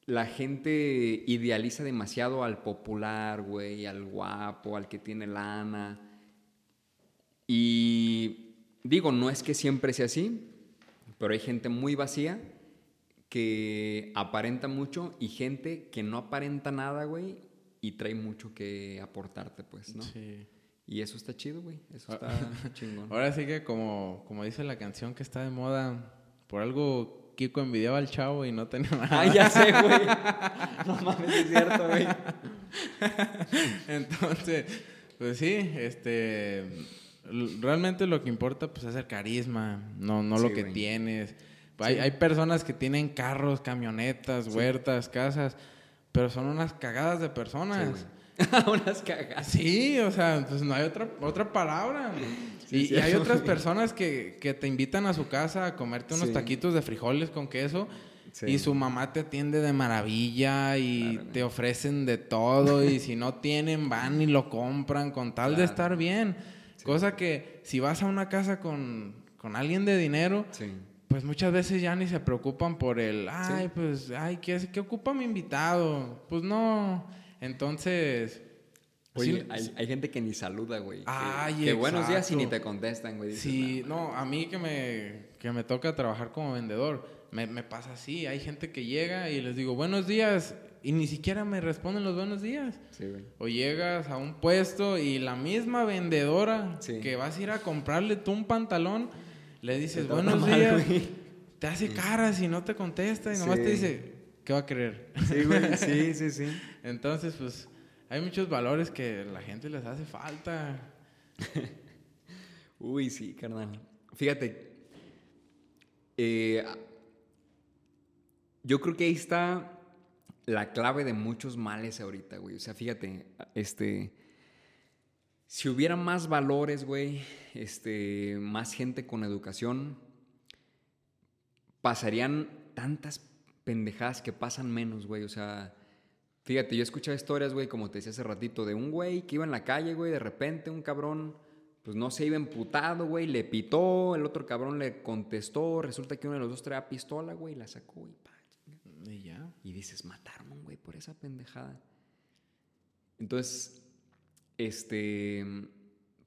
la gente idealiza demasiado al popular, güey, al guapo, al que tiene lana. Y digo, no es que siempre sea así, pero hay gente muy vacía que aparenta mucho y gente que no aparenta nada, güey, y trae mucho que aportarte, pues, ¿no? Sí. Y eso está chido, güey. Eso está *laughs* chingón. Ahora sí que como, como dice la canción que está de moda, por algo Kiko envidiaba al chavo y no tenía nada. Ah, ya sé, güey. *laughs* No mames, es cierto, güey. *laughs* Entonces, pues sí, este realmente lo que importa pues es el carisma, no, no lo Sí, que güey. tienes. Hay, Sí. hay personas que tienen carros, camionetas, huertas, casas, pero son unas cagadas de Sí, personas. *laughs* Unas cagas. Sí, o sea, pues no hay otra, otra palabra. Sí, y, y hay otras personas que, que te invitan a su casa a comerte unos Sí. taquitos de frijoles con queso Sí. y su mamá te atiende de maravilla y Claro, te ofrecen de todo y si no tienen van y lo compran con tal de Claro. estar bien. Cosa que si vas a una casa con, con alguien de dinero, Sí. pues muchas veces ya ni se preocupan por el, ay, pues, ay, ¿qué, ¿qué ocupa mi invitado? Pues no. Entonces... Oye, hay, hay gente que ni saluda, güey. que- Ay, que, buenos días y ni te contestan, güey. Dices, Sí, no, a mí que me, que me toca trabajar como vendedor, me, me pasa así. Hay gente que llega y les digo, buenos días, y ni siquiera me responden los buenos días. Sí, güey. O llegas a un puesto y la misma vendedora Sí. que vas a ir a comprarle tú un pantalón, le dices, buenos mal, días, güey. te hace caras y no te contesta y nomás te dice, ¿qué va a querer? Sí, güey. *laughs* Sí, sí, sí. Entonces, pues, hay muchos valores que a la gente les hace falta. *laughs* Uy, sí, carnal. Fíjate. eh, yo creo que ahí está la clave de muchos males ahorita, güey. O sea, fíjate, este. Si hubiera más valores, güey, este, más gente con educación, pasarían tantas pendejadas que pasan menos, güey. O sea, Fíjate, yo he escuchado historias, güey, como te decía hace ratito, de un güey que iba en la calle, güey, de repente un cabrón, pues no se iba emputado, güey, le pitó, el otro cabrón le contestó, resulta que uno de los dos traía pistola, güey, la sacó y. Y ya. Y dices, mataron, güey, por esa pendejada. Entonces, este,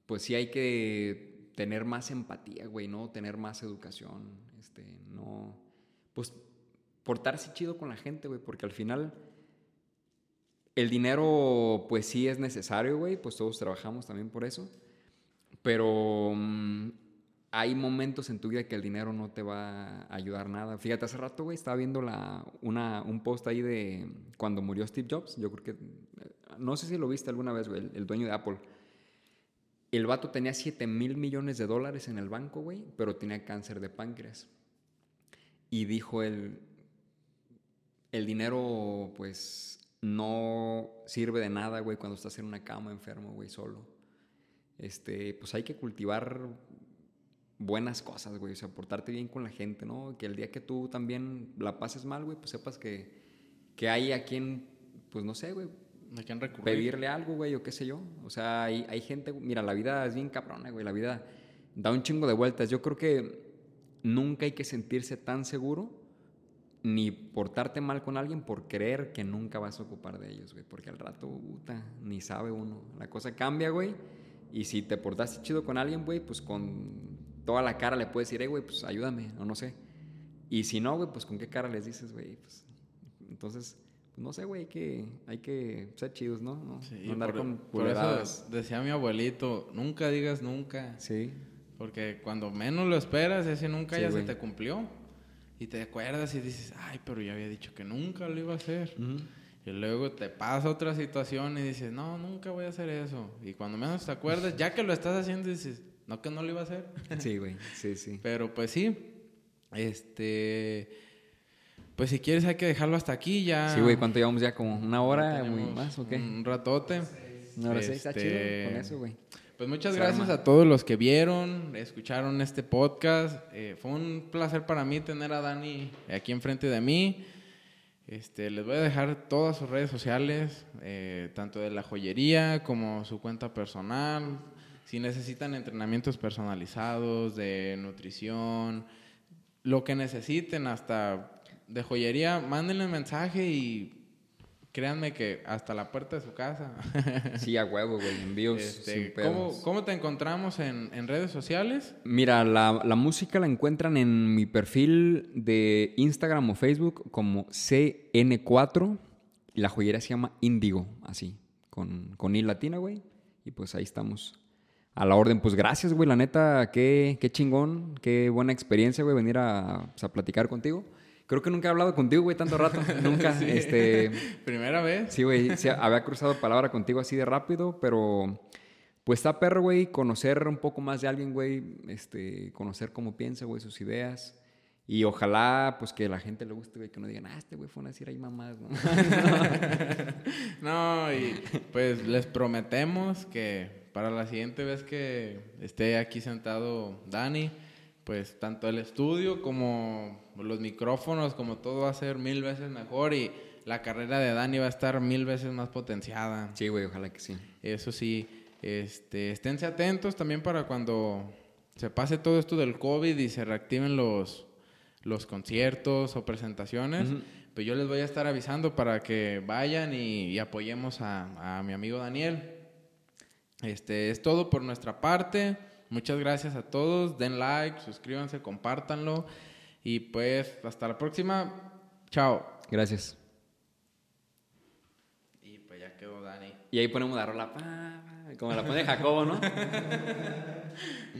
pues sí hay que tener más empatía, güey, ¿no? Tener más educación, este, no, pues portarse chido con la gente, güey, porque al final el dinero, pues sí es necesario, güey, pues todos trabajamos también por eso, pero mm, hay momentos en tu vida que el dinero no te va a ayudar nada. Fíjate, hace rato, güey, estaba viendo la, una, un post ahí de cuando murió Steve Jobs, yo creo que, no sé si lo viste alguna vez, güey, el, el dueño de Apple. El vato tenía 7 mil millones de dólares en el banco, güey, pero tenía cáncer de páncreas. Y dijo él, el dinero, pues, no sirve de nada, güey, cuando estás en una cama enfermo, güey, solo. Este, pues hay que cultivar buenas cosas, güey, o sea, portarte bien con la gente, ¿no? Que el día que tú también la pases mal, güey, pues sepas que, que hay a quien, pues no sé, güey, ¿A quién recurrir? pedirle algo, güey, o qué sé yo. O sea, hay, hay gente, mira, la vida es bien cabrona, güey, la vida da un chingo de vueltas. Yo creo que nunca hay que sentirse tan seguro ni portarte mal con alguien por creer que nunca vas a ocupar de ellos, güey, porque al rato, puta, ni sabe uno. La cosa cambia, güey, y si te portaste chido con alguien, güey, pues con toda la cara le puedes decir, hey, güey, pues ayúdame, o no sé. Y si no, güey, pues con qué cara les dices, güey, pues entonces no sé, güey, hay que, hay que ser chidos, ¿no? No, Sí, andar por, con por eso decía mi abuelito, nunca digas nunca. Sí. Porque cuando menos lo esperas, ese nunca Sí, ya se te cumplió. Y te acuerdas y dices, ay, pero ya había dicho que nunca lo iba a hacer. Y luego te pasa otra situación y dices, no, nunca voy a hacer eso. Y cuando menos te acuerdas, *laughs* ya que lo estás haciendo, dices, no, que no lo iba a hacer. *laughs* Sí, güey, sí, sí. Pero pues sí, este, pues si quieres hay que dejarlo hasta aquí ya. Sí, güey, ¿cuánto llevamos ya? ¿Como una hora? ¿Más o qué? Un ratote. Una hora seis, está chido Este, con eso, güey. Pues muchas Se gracias arma. a todos los que vieron, escucharon este podcast. Eh, fue un placer para mí tener a Dani aquí enfrente de mí. Este, les voy a dejar todas sus redes sociales, eh, tanto de la joyería como su cuenta personal. Si necesitan entrenamientos personalizados de nutrición, lo que necesiten, hasta de joyería, mándenle un mensaje y créanme que hasta la puerta de su casa. *laughs* Sí, a huevo, güey, envíos Este, sin pedos. ¿cómo, cómo te encontramos en, en redes sociales? Mira, la, la música la encuentran en mi perfil de Instagram o Facebook como CN4. Y la joyería se llama Índigo, así, con, con I latina, güey. Y pues ahí estamos. A la orden, pues gracias, güey. La neta, qué, qué chingón, qué buena experiencia, güey, venir a, pues, a platicar contigo. Creo que nunca he hablado contigo, güey, tanto rato. *laughs* Nunca, Sí. este... *laughs* Primera vez. Sí, güey, sí, había cruzado palabra contigo así de rápido, pero pues está perro, güey, conocer un poco más de alguien, güey, este, conocer cómo piensa, güey, sus ideas. Y ojalá, pues, que la gente le guste, güey, que no digan, ah, este güey fue a decir ahí mamás, ¿no? *laughs* No, y pues les prometemos que para la siguiente vez que esté aquí sentado Dani, pues tanto el estudio como los micrófonos, como todo va a ser mil veces mejor y la carrera de Dani va a estar mil veces más potenciada. Sí, güey, ojalá que sí. Eso sí, este, esténse atentos también para cuando se pase todo esto del COVID y se reactiven los, los conciertos o presentaciones. Pues yo les voy a estar avisando para que vayan y, y apoyemos a, a mi amigo Daniel. Este es todo por nuestra parte. Muchas gracias a todos. Den like, suscríbanse, compártanlo. Y pues hasta la próxima. Chao. Gracias. Y pues ya quedó Dani. Y ahí ponemos la rola, como la pone Jacobo, ¿no? *laughs*